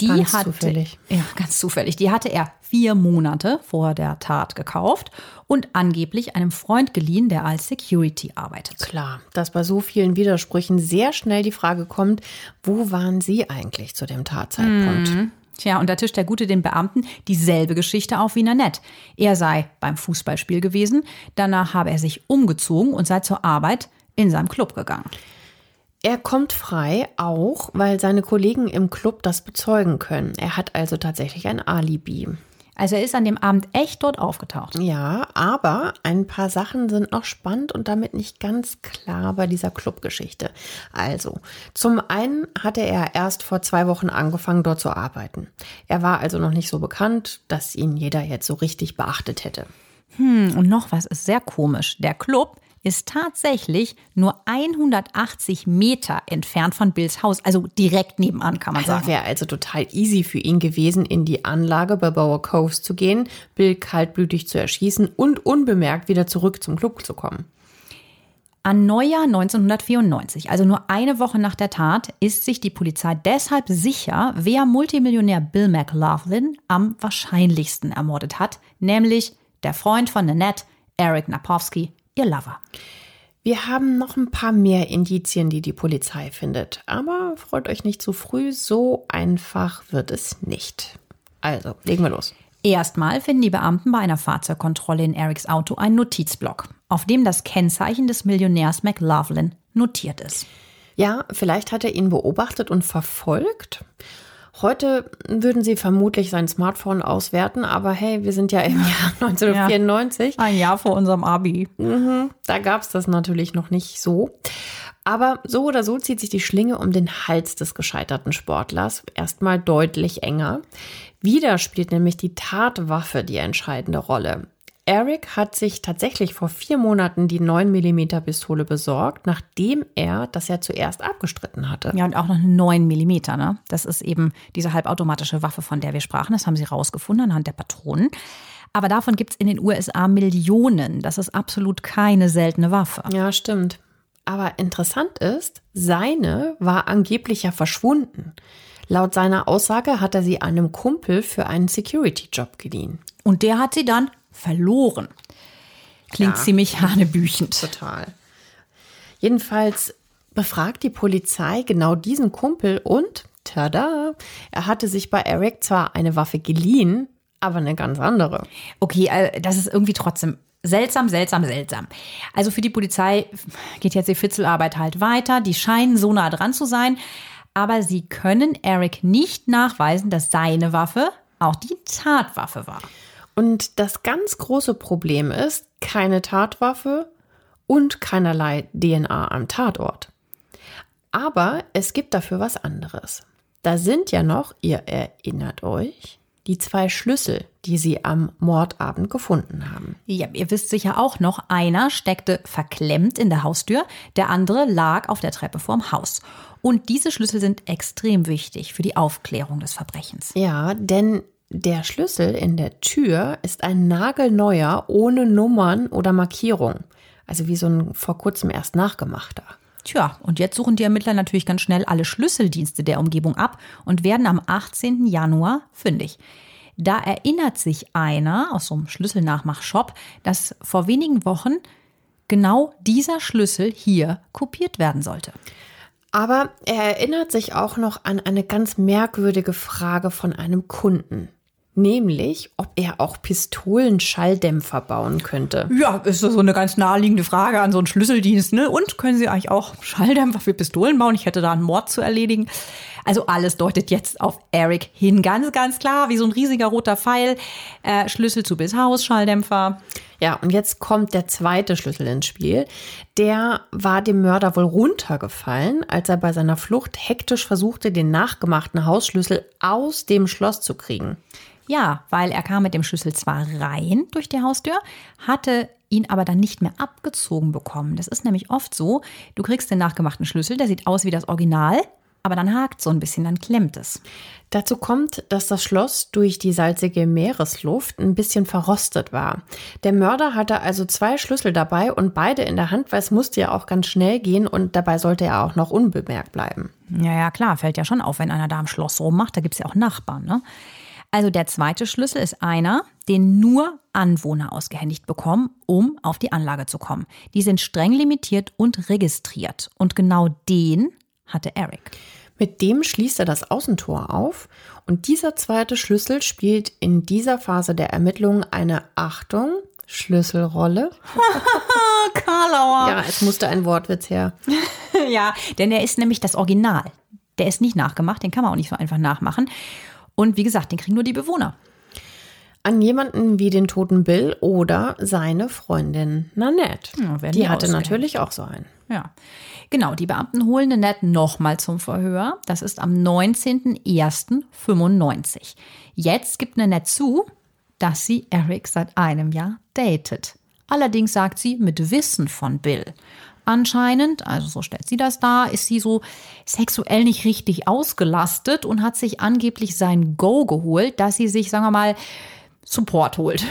Die Ganz hatte, zufällig. Ja, ganz zufällig. Die hatte er vier Monate vor der Tat gekauft und angeblich einem Freund geliehen, der als Security arbeitet. Klar, dass bei so vielen Widersprüchen sehr schnell die Frage kommt, wo waren Sie eigentlich zu dem Tatzeitpunkt? Tja, und da tischt der Gute den Beamten dieselbe Geschichte auf wie Nanette. Er sei beim Fußballspiel gewesen, danach habe er sich umgezogen und sei zur Arbeit in seinem Club gegangen. Er kommt frei, auch weil seine Kollegen im Club das bezeugen können. Er hat also tatsächlich ein Alibi. Also er ist an dem Abend echt dort aufgetaucht. Ja, aber ein paar Sachen sind noch spannend und damit nicht ganz klar bei dieser Clubgeschichte. Also, zum einen hatte er erst vor zwei Wochen angefangen, dort zu arbeiten. Er war also noch nicht so bekannt, dass ihn jeder jetzt so richtig beachtet hätte. Und noch was ist sehr komisch. Der Club ist tatsächlich nur 180 Meter entfernt von Bills Haus, also direkt nebenan, kann man Also sagen. wäre also total easy für ihn gewesen, in die Anlage bei Bower Coves zu gehen, Bill kaltblütig zu erschießen und unbemerkt wieder zurück zum Club zu kommen. An Neujahr 1994, also nur eine Woche nach der Tat, ist sich die Polizei deshalb sicher, wer Multimillionär Bill McLaughlin am wahrscheinlichsten ermordet hat, nämlich der Freund von Nanette, Eric Napowski, ihr Lover. Wir haben noch ein paar mehr Indizien, die die Polizei findet. Aber freut euch nicht zu früh, so einfach wird es nicht. Also, legen wir los. Erstmal finden die Beamten bei einer Fahrzeugkontrolle in Erics Auto einen Notizblock, auf dem das Kennzeichen des Millionärs McLaughlin notiert ist. Ja, vielleicht hat er ihn beobachtet und verfolgt. Heute würden sie vermutlich sein Smartphone auswerten, aber hey, wir sind ja im Jahr 1994. Ein Jahr vor unserem Abi. Da gab es das natürlich noch nicht so. Aber so oder so zieht sich die Schlinge um den Hals des gescheiterten Sportlers erstmal deutlich enger. Wieder spielt nämlich die Tatwaffe die entscheidende Rolle. Eric hat sich tatsächlich vor vier Monaten die 9mm Pistole besorgt, nachdem er das ja zuerst abgestritten hatte. Ja, und auch noch eine 9 Millimeter, ne? Das ist eben diese halbautomatische Waffe, von der wir sprachen. Das haben sie rausgefunden anhand der Patronen. Aber davon gibt es in den USA Millionen. Das ist absolut keine seltene Waffe. Ja, stimmt. Aber interessant ist, seine war angeblich ja verschwunden. Laut seiner Aussage hat er sie einem Kumpel für einen Security-Job geliehen. Und der hat sie dann verloren. Klingt Ja. ziemlich hanebüchend. Total. Jedenfalls befragt die Polizei genau diesen Kumpel und tada, er hatte sich bei Eric zwar eine Waffe geliehen, aber eine ganz andere. Okay, äh, das ist irgendwie trotzdem seltsam, seltsam, seltsam. Also für die Polizei geht jetzt die Fitzelarbeit halt weiter. Die scheinen so nah dran zu sein, aber sie können Eric nicht nachweisen, dass seine Waffe auch die Tatwaffe war. Und das ganz große Problem ist, keine Tatwaffe und keinerlei DNA am Tatort. Aber es gibt dafür was anderes. Da sind ja noch, ihr erinnert euch, die zwei Schlüssel, die sie am Mordabend gefunden haben. Ja, ihr wisst sicher auch noch, einer steckte verklemmt in der Haustür, der andere lag auf der Treppe vorm Haus. Und diese Schlüssel sind extrem wichtig für die Aufklärung des Verbrechens. Ja, denn der Schlüssel in der Tür ist ein nagelneuer, ohne Nummern oder Markierung. Also wie so ein vor kurzem erst nachgemachter. Tja, und jetzt suchen die Ermittler natürlich ganz schnell alle Schlüsseldienste der Umgebung ab und werden am 18. Januar fündig. Da erinnert sich einer aus so einem Schlüsselnachmachshop, dass vor wenigen Wochen genau dieser Schlüssel hier kopiert werden sollte. Aber er erinnert sich auch noch an eine ganz merkwürdige Frage von einem Kunden nämlich ob er auch Pistolenschalldämpfer bauen könnte. Ja, ist so eine ganz naheliegende Frage an so einen Schlüsseldienst. Ne? Und können Sie eigentlich auch Schalldämpfer für Pistolen bauen? Ich hätte da einen Mord zu erledigen. Also alles deutet jetzt auf Eric hin. Ganz, ganz klar, wie so ein riesiger roter Pfeil. Äh, Schlüssel zu bis Haus, Schalldämpfer. Ja, und jetzt kommt der zweite Schlüssel ins Spiel. Der war dem Mörder wohl runtergefallen, als er bei seiner Flucht hektisch versuchte, den nachgemachten Hausschlüssel aus dem Schloss zu kriegen. Ja, weil er kam mit dem Schlüssel zwar rein durch die Haustür, hatte ihn aber dann nicht mehr abgezogen bekommen. Das ist nämlich oft so, du kriegst den nachgemachten Schlüssel, der sieht aus wie das Original, aber dann hakt so ein bisschen, dann klemmt es. Dazu kommt, dass das Schloss durch die salzige Meeresluft ein bisschen verrostet war. Der Mörder hatte also zwei Schlüssel dabei und beide in der Hand, weil es musste ja auch ganz schnell gehen und dabei sollte er auch noch unbemerkt bleiben. Ja, ja, klar, fällt ja schon auf, wenn einer da am Schloss rummacht, da gibt es ja auch Nachbarn, ne? Also der zweite Schlüssel ist einer, den nur Anwohner ausgehändigt bekommen, um auf die Anlage zu kommen. Die sind streng limitiert und registriert. Und genau den hatte Eric. Mit dem schließt er das Außentor auf und dieser zweite Schlüssel spielt in dieser Phase der Ermittlungen eine Achtung, Schlüsselrolle. Karlauer. Ja, es musste ein Wortwitz her. ja, denn er ist nämlich das Original. Der ist nicht nachgemacht, den kann man auch nicht so einfach nachmachen. Und wie gesagt, den kriegen nur die Bewohner. An jemanden wie den toten Bill oder seine Freundin Nanette. Ja, die, die hatte natürlich auch so einen. Ja, genau. Die Beamten holen Nanette nochmal zum Verhör. Das ist am 19.01.95. Jetzt gibt Nanette zu, dass sie Eric seit einem Jahr datet. Allerdings sagt sie mit Wissen von Bill anscheinend, also so stellt sie das dar, ist sie so sexuell nicht richtig ausgelastet und hat sich angeblich sein Go geholt, dass sie sich, sagen wir mal, Support holt.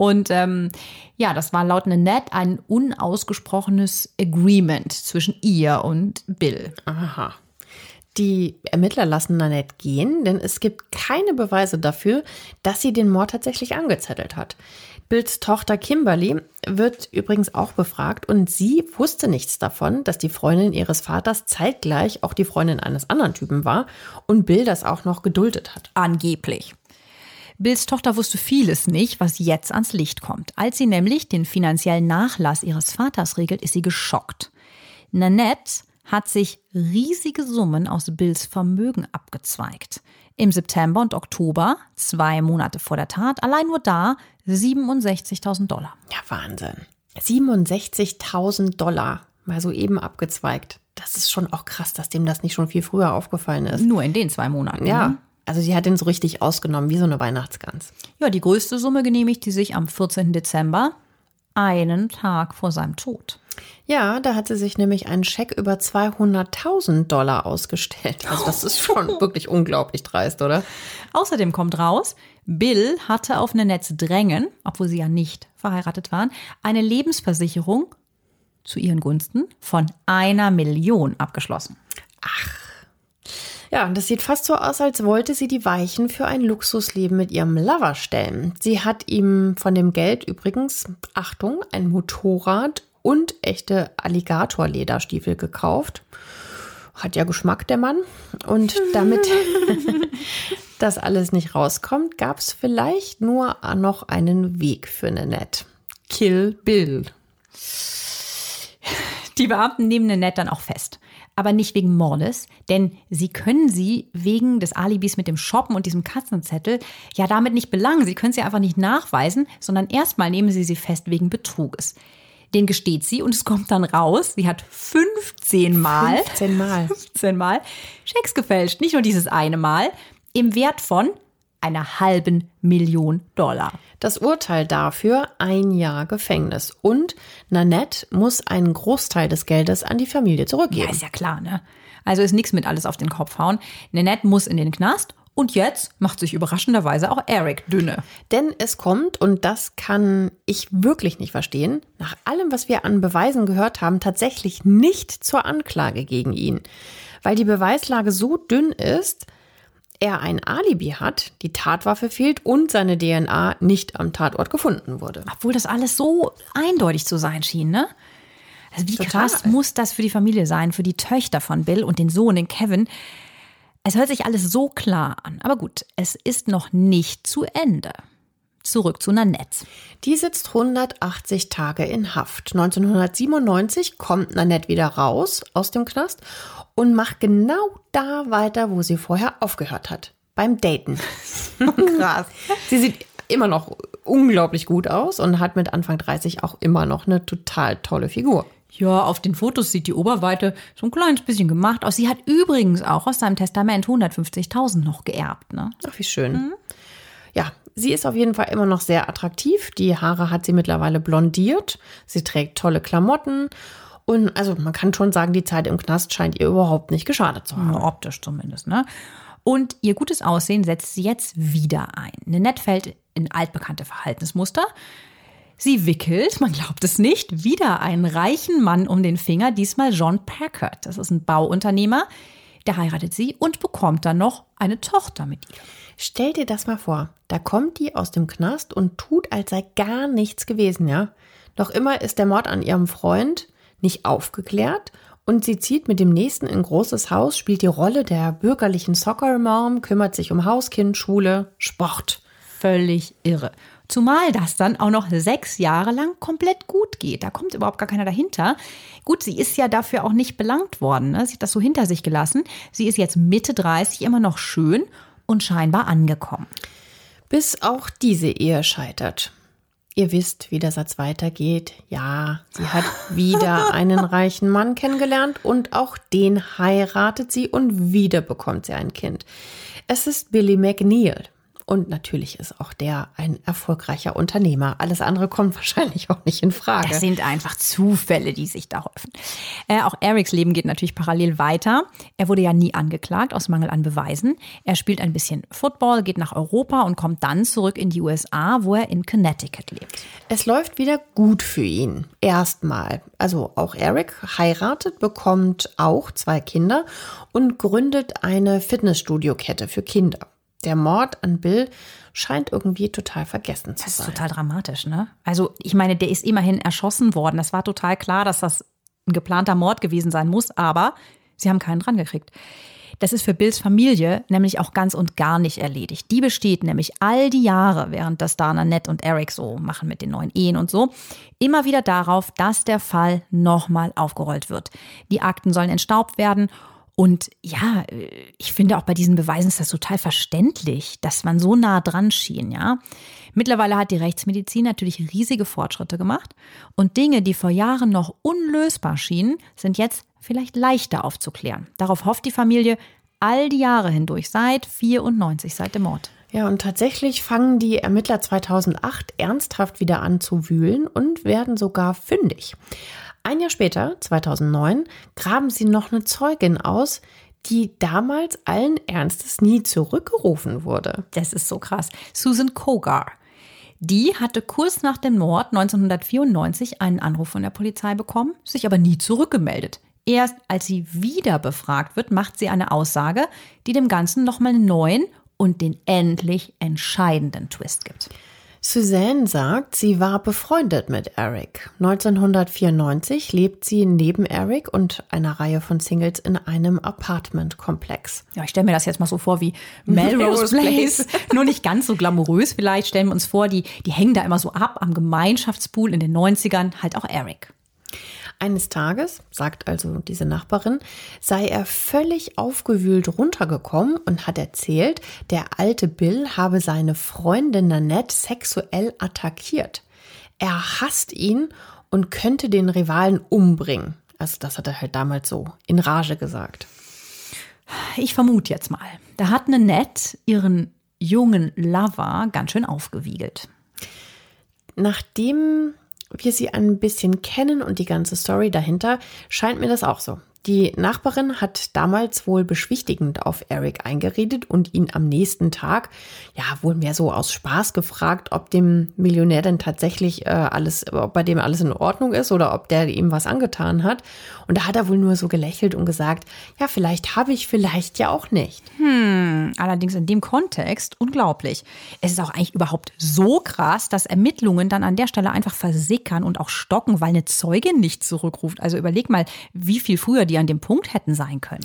Und ähm, ja, das war laut Nanette ein unausgesprochenes Agreement zwischen ihr und Bill. Aha. Die Ermittler lassen Nanette gehen, denn es gibt keine Beweise dafür, dass sie den Mord tatsächlich angezettelt hat. Bills Tochter Kimberly wird übrigens auch befragt und sie wusste nichts davon, dass die Freundin ihres Vaters zeitgleich auch die Freundin eines anderen Typen war und Bill das auch noch geduldet hat. Angeblich. Bills Tochter wusste vieles nicht, was jetzt ans Licht kommt. Als sie nämlich den finanziellen Nachlass ihres Vaters regelt, ist sie geschockt. Nanette hat sich riesige Summen aus Bills Vermögen abgezweigt. Im September und Oktober, zwei Monate vor der Tat, allein nur da 67.000 Dollar. Ja, Wahnsinn. 67.000 Dollar, mal so eben abgezweigt. Das ist schon auch krass, dass dem das nicht schon viel früher aufgefallen ist. Nur in den zwei Monaten. Ja. Also sie hat den so richtig ausgenommen, wie so eine Weihnachtsgans. Ja, die größte Summe genehmigt die sich am 14. Dezember, einen Tag vor seinem Tod. Ja, da hat sie sich nämlich einen Scheck über 200.000 Dollar ausgestellt. Also das ist schon wirklich unglaublich dreist, oder? Außerdem kommt raus, Bill hatte auf Netz drängen, obwohl sie ja nicht verheiratet waren, eine Lebensversicherung zu ihren Gunsten von einer Million abgeschlossen. Ja, und das sieht fast so aus, als wollte sie die Weichen für ein Luxusleben mit ihrem Lover stellen. Sie hat ihm von dem Geld übrigens, Achtung, ein Motorrad und echte Alligatorlederstiefel gekauft. Hat ja Geschmack der Mann. Und damit das alles nicht rauskommt, gab es vielleicht nur noch einen Weg für Nanette. Kill Bill. Die Beamten nehmen Nanette dann auch fest. Aber nicht wegen Mordes, denn sie können sie wegen des Alibis mit dem Shoppen und diesem Katzenzettel ja damit nicht belangen. Sie können sie einfach nicht nachweisen, sondern erstmal nehmen sie sie fest wegen Betruges. Den gesteht sie und es kommt dann raus, sie hat 15 Mal, 15 Mal, 15 Mal Schecks gefälscht. Nicht nur dieses eine Mal, im Wert von einer halben Million Dollar. Das Urteil dafür ein Jahr Gefängnis. Und Nanette muss einen Großteil des Geldes an die Familie zurückgeben. Ja, ist ja klar, ne? Also ist nichts mit alles auf den Kopf hauen. Nanette muss in den Knast und jetzt macht sich überraschenderweise auch Eric dünne. Denn es kommt, und das kann ich wirklich nicht verstehen, nach allem, was wir an Beweisen gehört haben, tatsächlich nicht zur Anklage gegen ihn. Weil die Beweislage so dünn ist, er ein Alibi hat, die Tatwaffe fehlt und seine DNA nicht am Tatort gefunden wurde. Obwohl das alles so eindeutig zu sein schien, ne? Also wie Total. krass muss das für die Familie sein, für die Töchter von Bill und den Sohn, den Kevin. Es hört sich alles so klar an. Aber gut, es ist noch nicht zu Ende. Zurück zu Nanette. Die sitzt 180 Tage in Haft. 1997 kommt Nanette wieder raus aus dem Knast und macht genau da weiter, wo sie vorher aufgehört hat. Beim Daten. Krass. sie sieht immer noch unglaublich gut aus und hat mit Anfang 30 auch immer noch eine total tolle Figur. Ja, auf den Fotos sieht die Oberweite so ein kleines bisschen gemacht aus. Sie hat übrigens auch aus seinem Testament 150.000 noch geerbt. Ne? Ach, wie schön. Mhm. Sie ist auf jeden Fall immer noch sehr attraktiv. Die Haare hat sie mittlerweile blondiert. Sie trägt tolle Klamotten und also man kann schon sagen, die Zeit im Knast scheint ihr überhaupt nicht geschadet zu haben. Optisch zumindest, ne? Und ihr gutes Aussehen setzt sie jetzt wieder ein. Nanette fällt in altbekannte Verhaltensmuster. Sie wickelt, man glaubt es nicht, wieder einen reichen Mann um den Finger, diesmal John Packard. Das ist ein Bauunternehmer. Der heiratet sie und bekommt dann noch eine Tochter mit ihr. Stell dir das mal vor. Da kommt die aus dem Knast und tut, als sei gar nichts gewesen, ja? Doch immer ist der Mord an ihrem Freund nicht aufgeklärt und sie zieht mit dem nächsten in großes Haus, spielt die Rolle der bürgerlichen Soccer Mom, kümmert sich um Hauskind, Schule, Sport. Völlig irre. Zumal das dann auch noch sechs Jahre lang komplett gut geht. Da kommt überhaupt gar keiner dahinter. Gut, sie ist ja dafür auch nicht belangt worden. Ne? Sie hat das so hinter sich gelassen. Sie ist jetzt Mitte 30, immer noch schön und scheinbar angekommen. Bis auch diese Ehe scheitert. Ihr wisst, wie der Satz weitergeht. Ja, sie hat wieder einen reichen Mann kennengelernt und auch den heiratet sie und wieder bekommt sie ein Kind. Es ist Billy McNeil. Und natürlich ist auch der ein erfolgreicher Unternehmer. Alles andere kommt wahrscheinlich auch nicht in Frage. Das sind einfach Zufälle, die sich da häufen. Äh, auch Erics Leben geht natürlich parallel weiter. Er wurde ja nie angeklagt aus Mangel an Beweisen. Er spielt ein bisschen Football, geht nach Europa und kommt dann zurück in die USA, wo er in Connecticut lebt. Es läuft wieder gut für ihn. Erstmal. Also auch Eric heiratet, bekommt auch zwei Kinder und gründet eine Fitnessstudio-Kette für Kinder. Der Mord an Bill scheint irgendwie total vergessen zu sein. Das ist total dramatisch, ne? Also, ich meine, der ist immerhin erschossen worden. Das war total klar, dass das ein geplanter Mord gewesen sein muss, aber sie haben keinen dran gekriegt. Das ist für Bills Familie nämlich auch ganz und gar nicht erledigt. Die besteht nämlich all die Jahre, während das Dana, Ned und Eric so machen mit den neuen Ehen und so, immer wieder darauf, dass der Fall nochmal aufgerollt wird. Die Akten sollen entstaubt werden und ja, ich finde auch bei diesen Beweisen ist das total verständlich, dass man so nah dran schien, ja. Mittlerweile hat die Rechtsmedizin natürlich riesige Fortschritte gemacht und Dinge, die vor Jahren noch unlösbar schienen, sind jetzt vielleicht leichter aufzuklären. Darauf hofft die Familie all die Jahre hindurch, seit 94, seit dem Mord. Ja, und tatsächlich fangen die Ermittler 2008 ernsthaft wieder an zu wühlen und werden sogar fündig. Ein Jahr später, 2009, graben sie noch eine Zeugin aus, die damals allen Ernstes nie zurückgerufen wurde. Das ist so krass. Susan Kogar. Die hatte kurz nach dem Mord 1994 einen Anruf von der Polizei bekommen, sich aber nie zurückgemeldet. Erst als sie wieder befragt wird, macht sie eine Aussage, die dem Ganzen nochmal einen neuen und den endlich entscheidenden Twist gibt. Suzanne sagt, sie war befreundet mit Eric. 1994 lebt sie neben Eric und einer Reihe von Singles in einem Apartmentkomplex. Ja, ich stelle mir das jetzt mal so vor wie Melrose Place. Nur nicht ganz so glamourös vielleicht. Stellen wir uns vor, die, die hängen da immer so ab am Gemeinschaftspool in den 90ern. Halt auch Eric. Eines Tages, sagt also diese Nachbarin, sei er völlig aufgewühlt runtergekommen und hat erzählt, der alte Bill habe seine Freundin Nanette sexuell attackiert. Er hasst ihn und könnte den Rivalen umbringen. Also das hat er halt damals so in Rage gesagt. Ich vermute jetzt mal, da hat Nanette ihren jungen Lover ganz schön aufgewiegelt. Nachdem wir sie ein bisschen kennen und die ganze Story dahinter, scheint mir das auch so. Die Nachbarin hat damals wohl beschwichtigend auf Eric eingeredet und ihn am nächsten Tag, ja, wohl mehr so aus Spaß gefragt, ob dem Millionär denn tatsächlich äh, alles, ob bei dem alles in Ordnung ist oder ob der ihm was angetan hat. Und da hat er wohl nur so gelächelt und gesagt, ja, vielleicht habe ich, vielleicht ja auch nicht. Hm, allerdings in dem Kontext unglaublich. Es ist auch eigentlich überhaupt so krass, dass Ermittlungen dann an der Stelle einfach versickern und auch stocken, weil eine Zeugin nicht zurückruft. Also überleg mal, wie viel früher die an dem Punkt hätten sein können.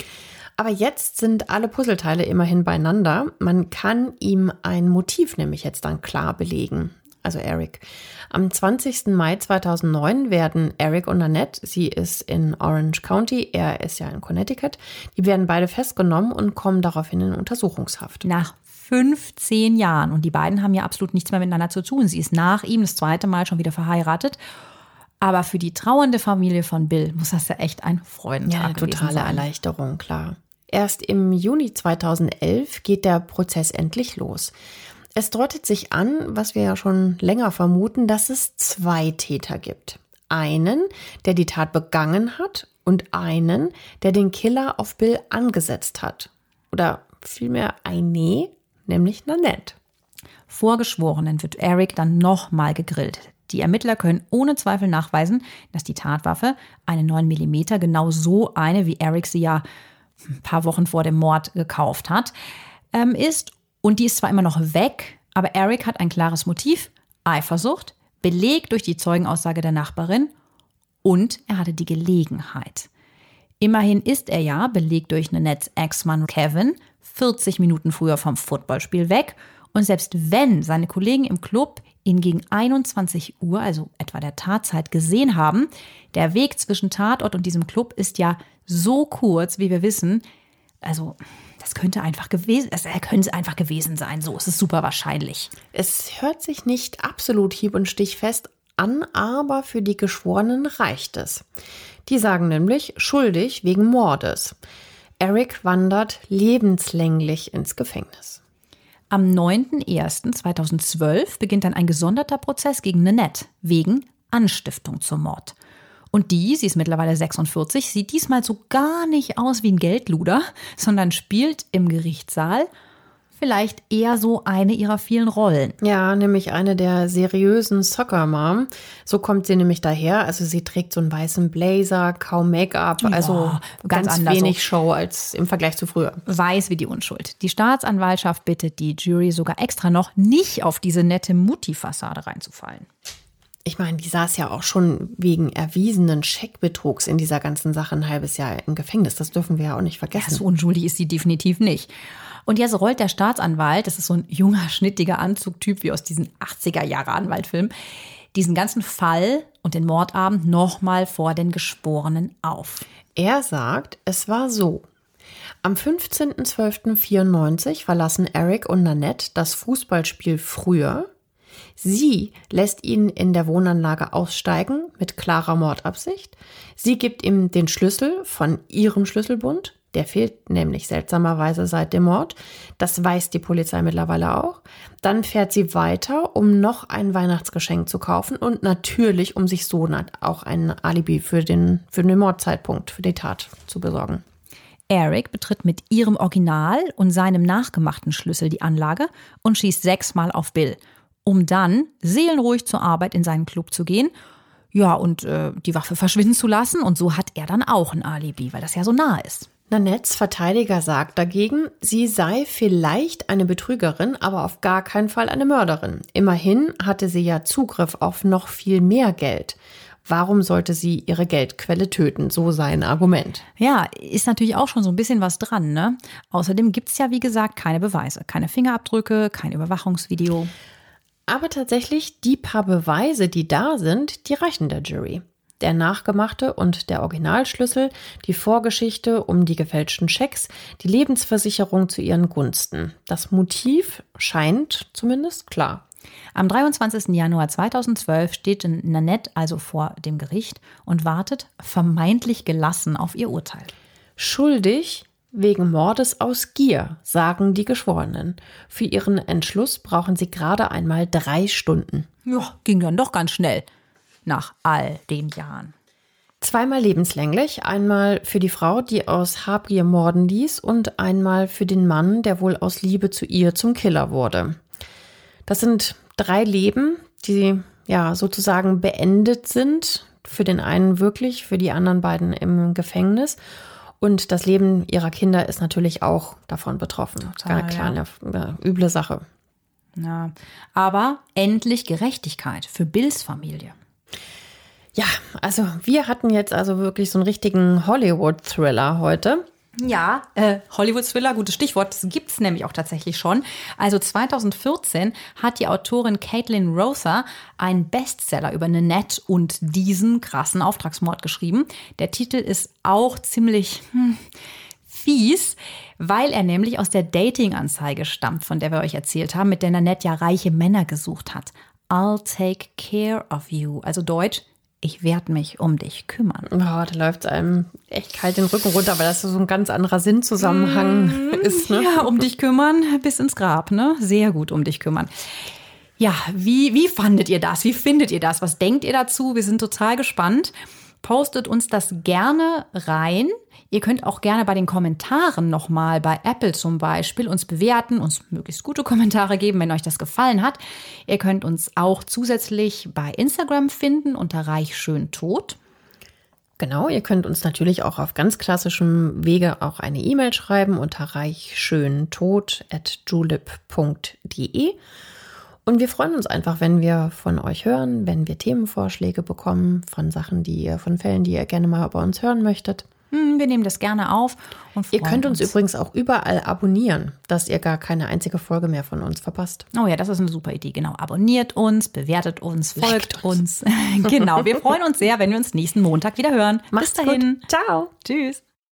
Aber jetzt sind alle Puzzleteile immerhin beieinander. Man kann ihm ein Motiv nämlich jetzt dann klar belegen. Also Eric. Am 20. Mai 2009 werden Eric und Annette, sie ist in Orange County, er ist ja in Connecticut, die werden beide festgenommen und kommen daraufhin in Untersuchungshaft. Nach 15 Jahren. Und die beiden haben ja absolut nichts mehr miteinander zu tun. Sie ist nach ihm das zweite Mal schon wieder verheiratet. Aber für die trauernde Familie von Bill muss das ja echt ein Freudentag ja, eine totale sein. Erleichterung, klar. Erst im Juni 2011 geht der Prozess endlich los. Es deutet sich an, was wir ja schon länger vermuten, dass es zwei Täter gibt. Einen, der die Tat begangen hat und einen, der den Killer auf Bill angesetzt hat. Oder vielmehr eine, nämlich Nanette. Vorgeschworenen wird Eric dann nochmal gegrillt. Die Ermittler können ohne Zweifel nachweisen, dass die Tatwaffe, eine 9 mm, genau so eine, wie Eric sie ja ein paar Wochen vor dem Mord gekauft hat, ähm, ist. Und die ist zwar immer noch weg, aber Eric hat ein klares Motiv, Eifersucht, belegt durch die Zeugenaussage der Nachbarin und er hatte die Gelegenheit. Immerhin ist er ja, belegt durch Nanettes Ex-Mann Kevin, 40 Minuten früher vom Footballspiel weg. Und selbst wenn seine Kollegen im Club ihn gegen 21 Uhr, also etwa der Tatzeit, gesehen haben. Der Weg zwischen Tatort und diesem Club ist ja so kurz, wie wir wissen. Also, das könnte einfach gewesen, er könnte einfach gewesen sein. So ist es super wahrscheinlich. Es hört sich nicht absolut hieb- und stichfest an, aber für die Geschworenen reicht es. Die sagen nämlich schuldig wegen Mordes. Eric wandert lebenslänglich ins Gefängnis. Am 9.01.2012 beginnt dann ein gesonderter Prozess gegen Nanette wegen Anstiftung zum Mord. Und die, sie ist mittlerweile 46, sieht diesmal so gar nicht aus wie ein Geldluder, sondern spielt im Gerichtssaal vielleicht eher so eine ihrer vielen Rollen. Ja, nämlich eine der seriösen Soccer Mom. So kommt sie nämlich daher. Also sie trägt so einen weißen Blazer, kaum Make-up, also ganz, ganz wenig Show als im Vergleich zu früher. Weiß wie die Unschuld. Die Staatsanwaltschaft bittet die Jury sogar extra noch nicht auf diese nette Mutti-Fassade reinzufallen. Ich meine, die saß ja auch schon wegen erwiesenen Scheckbetrugs in dieser ganzen Sache ein halbes Jahr im Gefängnis. Das dürfen wir ja auch nicht vergessen. Ja, so unschuldig ist sie definitiv nicht. Und jetzt rollt der Staatsanwalt, das ist so ein junger, schnittiger Anzugtyp wie aus diesen 80er-Jahre-Anwaltfilmen, diesen ganzen Fall und den Mordabend nochmal vor den Geschworenen auf. Er sagt, es war so. Am 15.12.94 verlassen Eric und Nanette das Fußballspiel früher. Sie lässt ihn in der Wohnanlage aussteigen mit klarer Mordabsicht. Sie gibt ihm den Schlüssel von ihrem Schlüsselbund. Der fehlt nämlich seltsamerweise seit dem Mord. Das weiß die Polizei mittlerweile auch. Dann fährt sie weiter, um noch ein Weihnachtsgeschenk zu kaufen und natürlich, um sich so auch ein Alibi für den, für den Mordzeitpunkt, für die Tat zu besorgen. Eric betritt mit ihrem Original und seinem nachgemachten Schlüssel die Anlage und schießt sechsmal auf Bill, um dann seelenruhig zur Arbeit in seinen Club zu gehen ja, und äh, die Waffe verschwinden zu lassen. Und so hat er dann auch ein Alibi, weil das ja so nah ist. Nanettes Verteidiger sagt dagegen, sie sei vielleicht eine Betrügerin, aber auf gar keinen Fall eine Mörderin. Immerhin hatte sie ja Zugriff auf noch viel mehr Geld. Warum sollte sie ihre Geldquelle töten? So sein Argument. Ja, ist natürlich auch schon so ein bisschen was dran, ne? Außerdem gibt es ja, wie gesagt, keine Beweise. Keine Fingerabdrücke, kein Überwachungsvideo. Aber tatsächlich, die paar Beweise, die da sind, die reichen der Jury. Der nachgemachte und der Originalschlüssel, die Vorgeschichte um die gefälschten Schecks, die Lebensversicherung zu ihren Gunsten. Das Motiv scheint zumindest klar. Am 23. Januar 2012 steht Nanette also vor dem Gericht und wartet vermeintlich gelassen auf ihr Urteil. Schuldig wegen Mordes aus Gier, sagen die Geschworenen. Für ihren Entschluss brauchen sie gerade einmal drei Stunden. Ja, ging dann doch ganz schnell. Nach all den Jahren. Zweimal lebenslänglich, einmal für die Frau, die aus Habgier morden ließ, und einmal für den Mann, der wohl aus Liebe zu ihr zum Killer wurde. Das sind drei Leben, die ja sozusagen beendet sind. Für den einen wirklich, für die anderen beiden im Gefängnis. Und das Leben ihrer Kinder ist natürlich auch davon betroffen. Total, Eine kleine, ja. üble Sache. Ja, aber endlich Gerechtigkeit für Bills Familie. Ja, also wir hatten jetzt also wirklich so einen richtigen Hollywood-Thriller heute. Ja, äh, Hollywood-Thriller, gutes Stichwort, das gibt's nämlich auch tatsächlich schon. Also 2014 hat die Autorin Caitlin Rother einen Bestseller über Nanette und diesen krassen Auftragsmord geschrieben. Der Titel ist auch ziemlich hm, fies, weil er nämlich aus der Dating-Anzeige stammt, von der wir euch erzählt haben, mit der Nanette ja reiche Männer gesucht hat. I'll take care of you. Also Deutsch, ich werde mich um dich kümmern. Oh, da läuft einem echt kalt den Rücken runter, weil das so ein ganz anderer Sinnzusammenhang mm, ist. Ne? Ja, um dich kümmern bis ins Grab, ne? Sehr gut um dich kümmern. Ja, wie, wie fandet ihr das? Wie findet ihr das? Was denkt ihr dazu? Wir sind total gespannt. Postet uns das gerne rein. Ihr könnt auch gerne bei den Kommentaren nochmal bei Apple zum Beispiel uns bewerten, uns möglichst gute Kommentare geben, wenn euch das gefallen hat. Ihr könnt uns auch zusätzlich bei Instagram finden unter Reich schön tot. Genau, ihr könnt uns natürlich auch auf ganz klassischem Wege auch eine E-Mail schreiben unter reichschöntod.julep.de. Und wir freuen uns einfach, wenn wir von euch hören, wenn wir Themenvorschläge bekommen von Sachen, die ihr, von Fällen, die ihr gerne mal bei uns hören möchtet. Hm, wir nehmen das gerne auf. Und ihr könnt uns, uns, übrigens auch überall abonnieren, dass ihr gar keine einzige Folge mehr von uns verpasst. Oh ja, das ist eine super Idee. Genau. Abonniert uns, bewertet uns, folgt uns. uns. genau. Wir freuen uns sehr, wenn wir uns nächsten Montag wieder hören. Macht's Bis dahin. Gut. Ciao. Tschüss.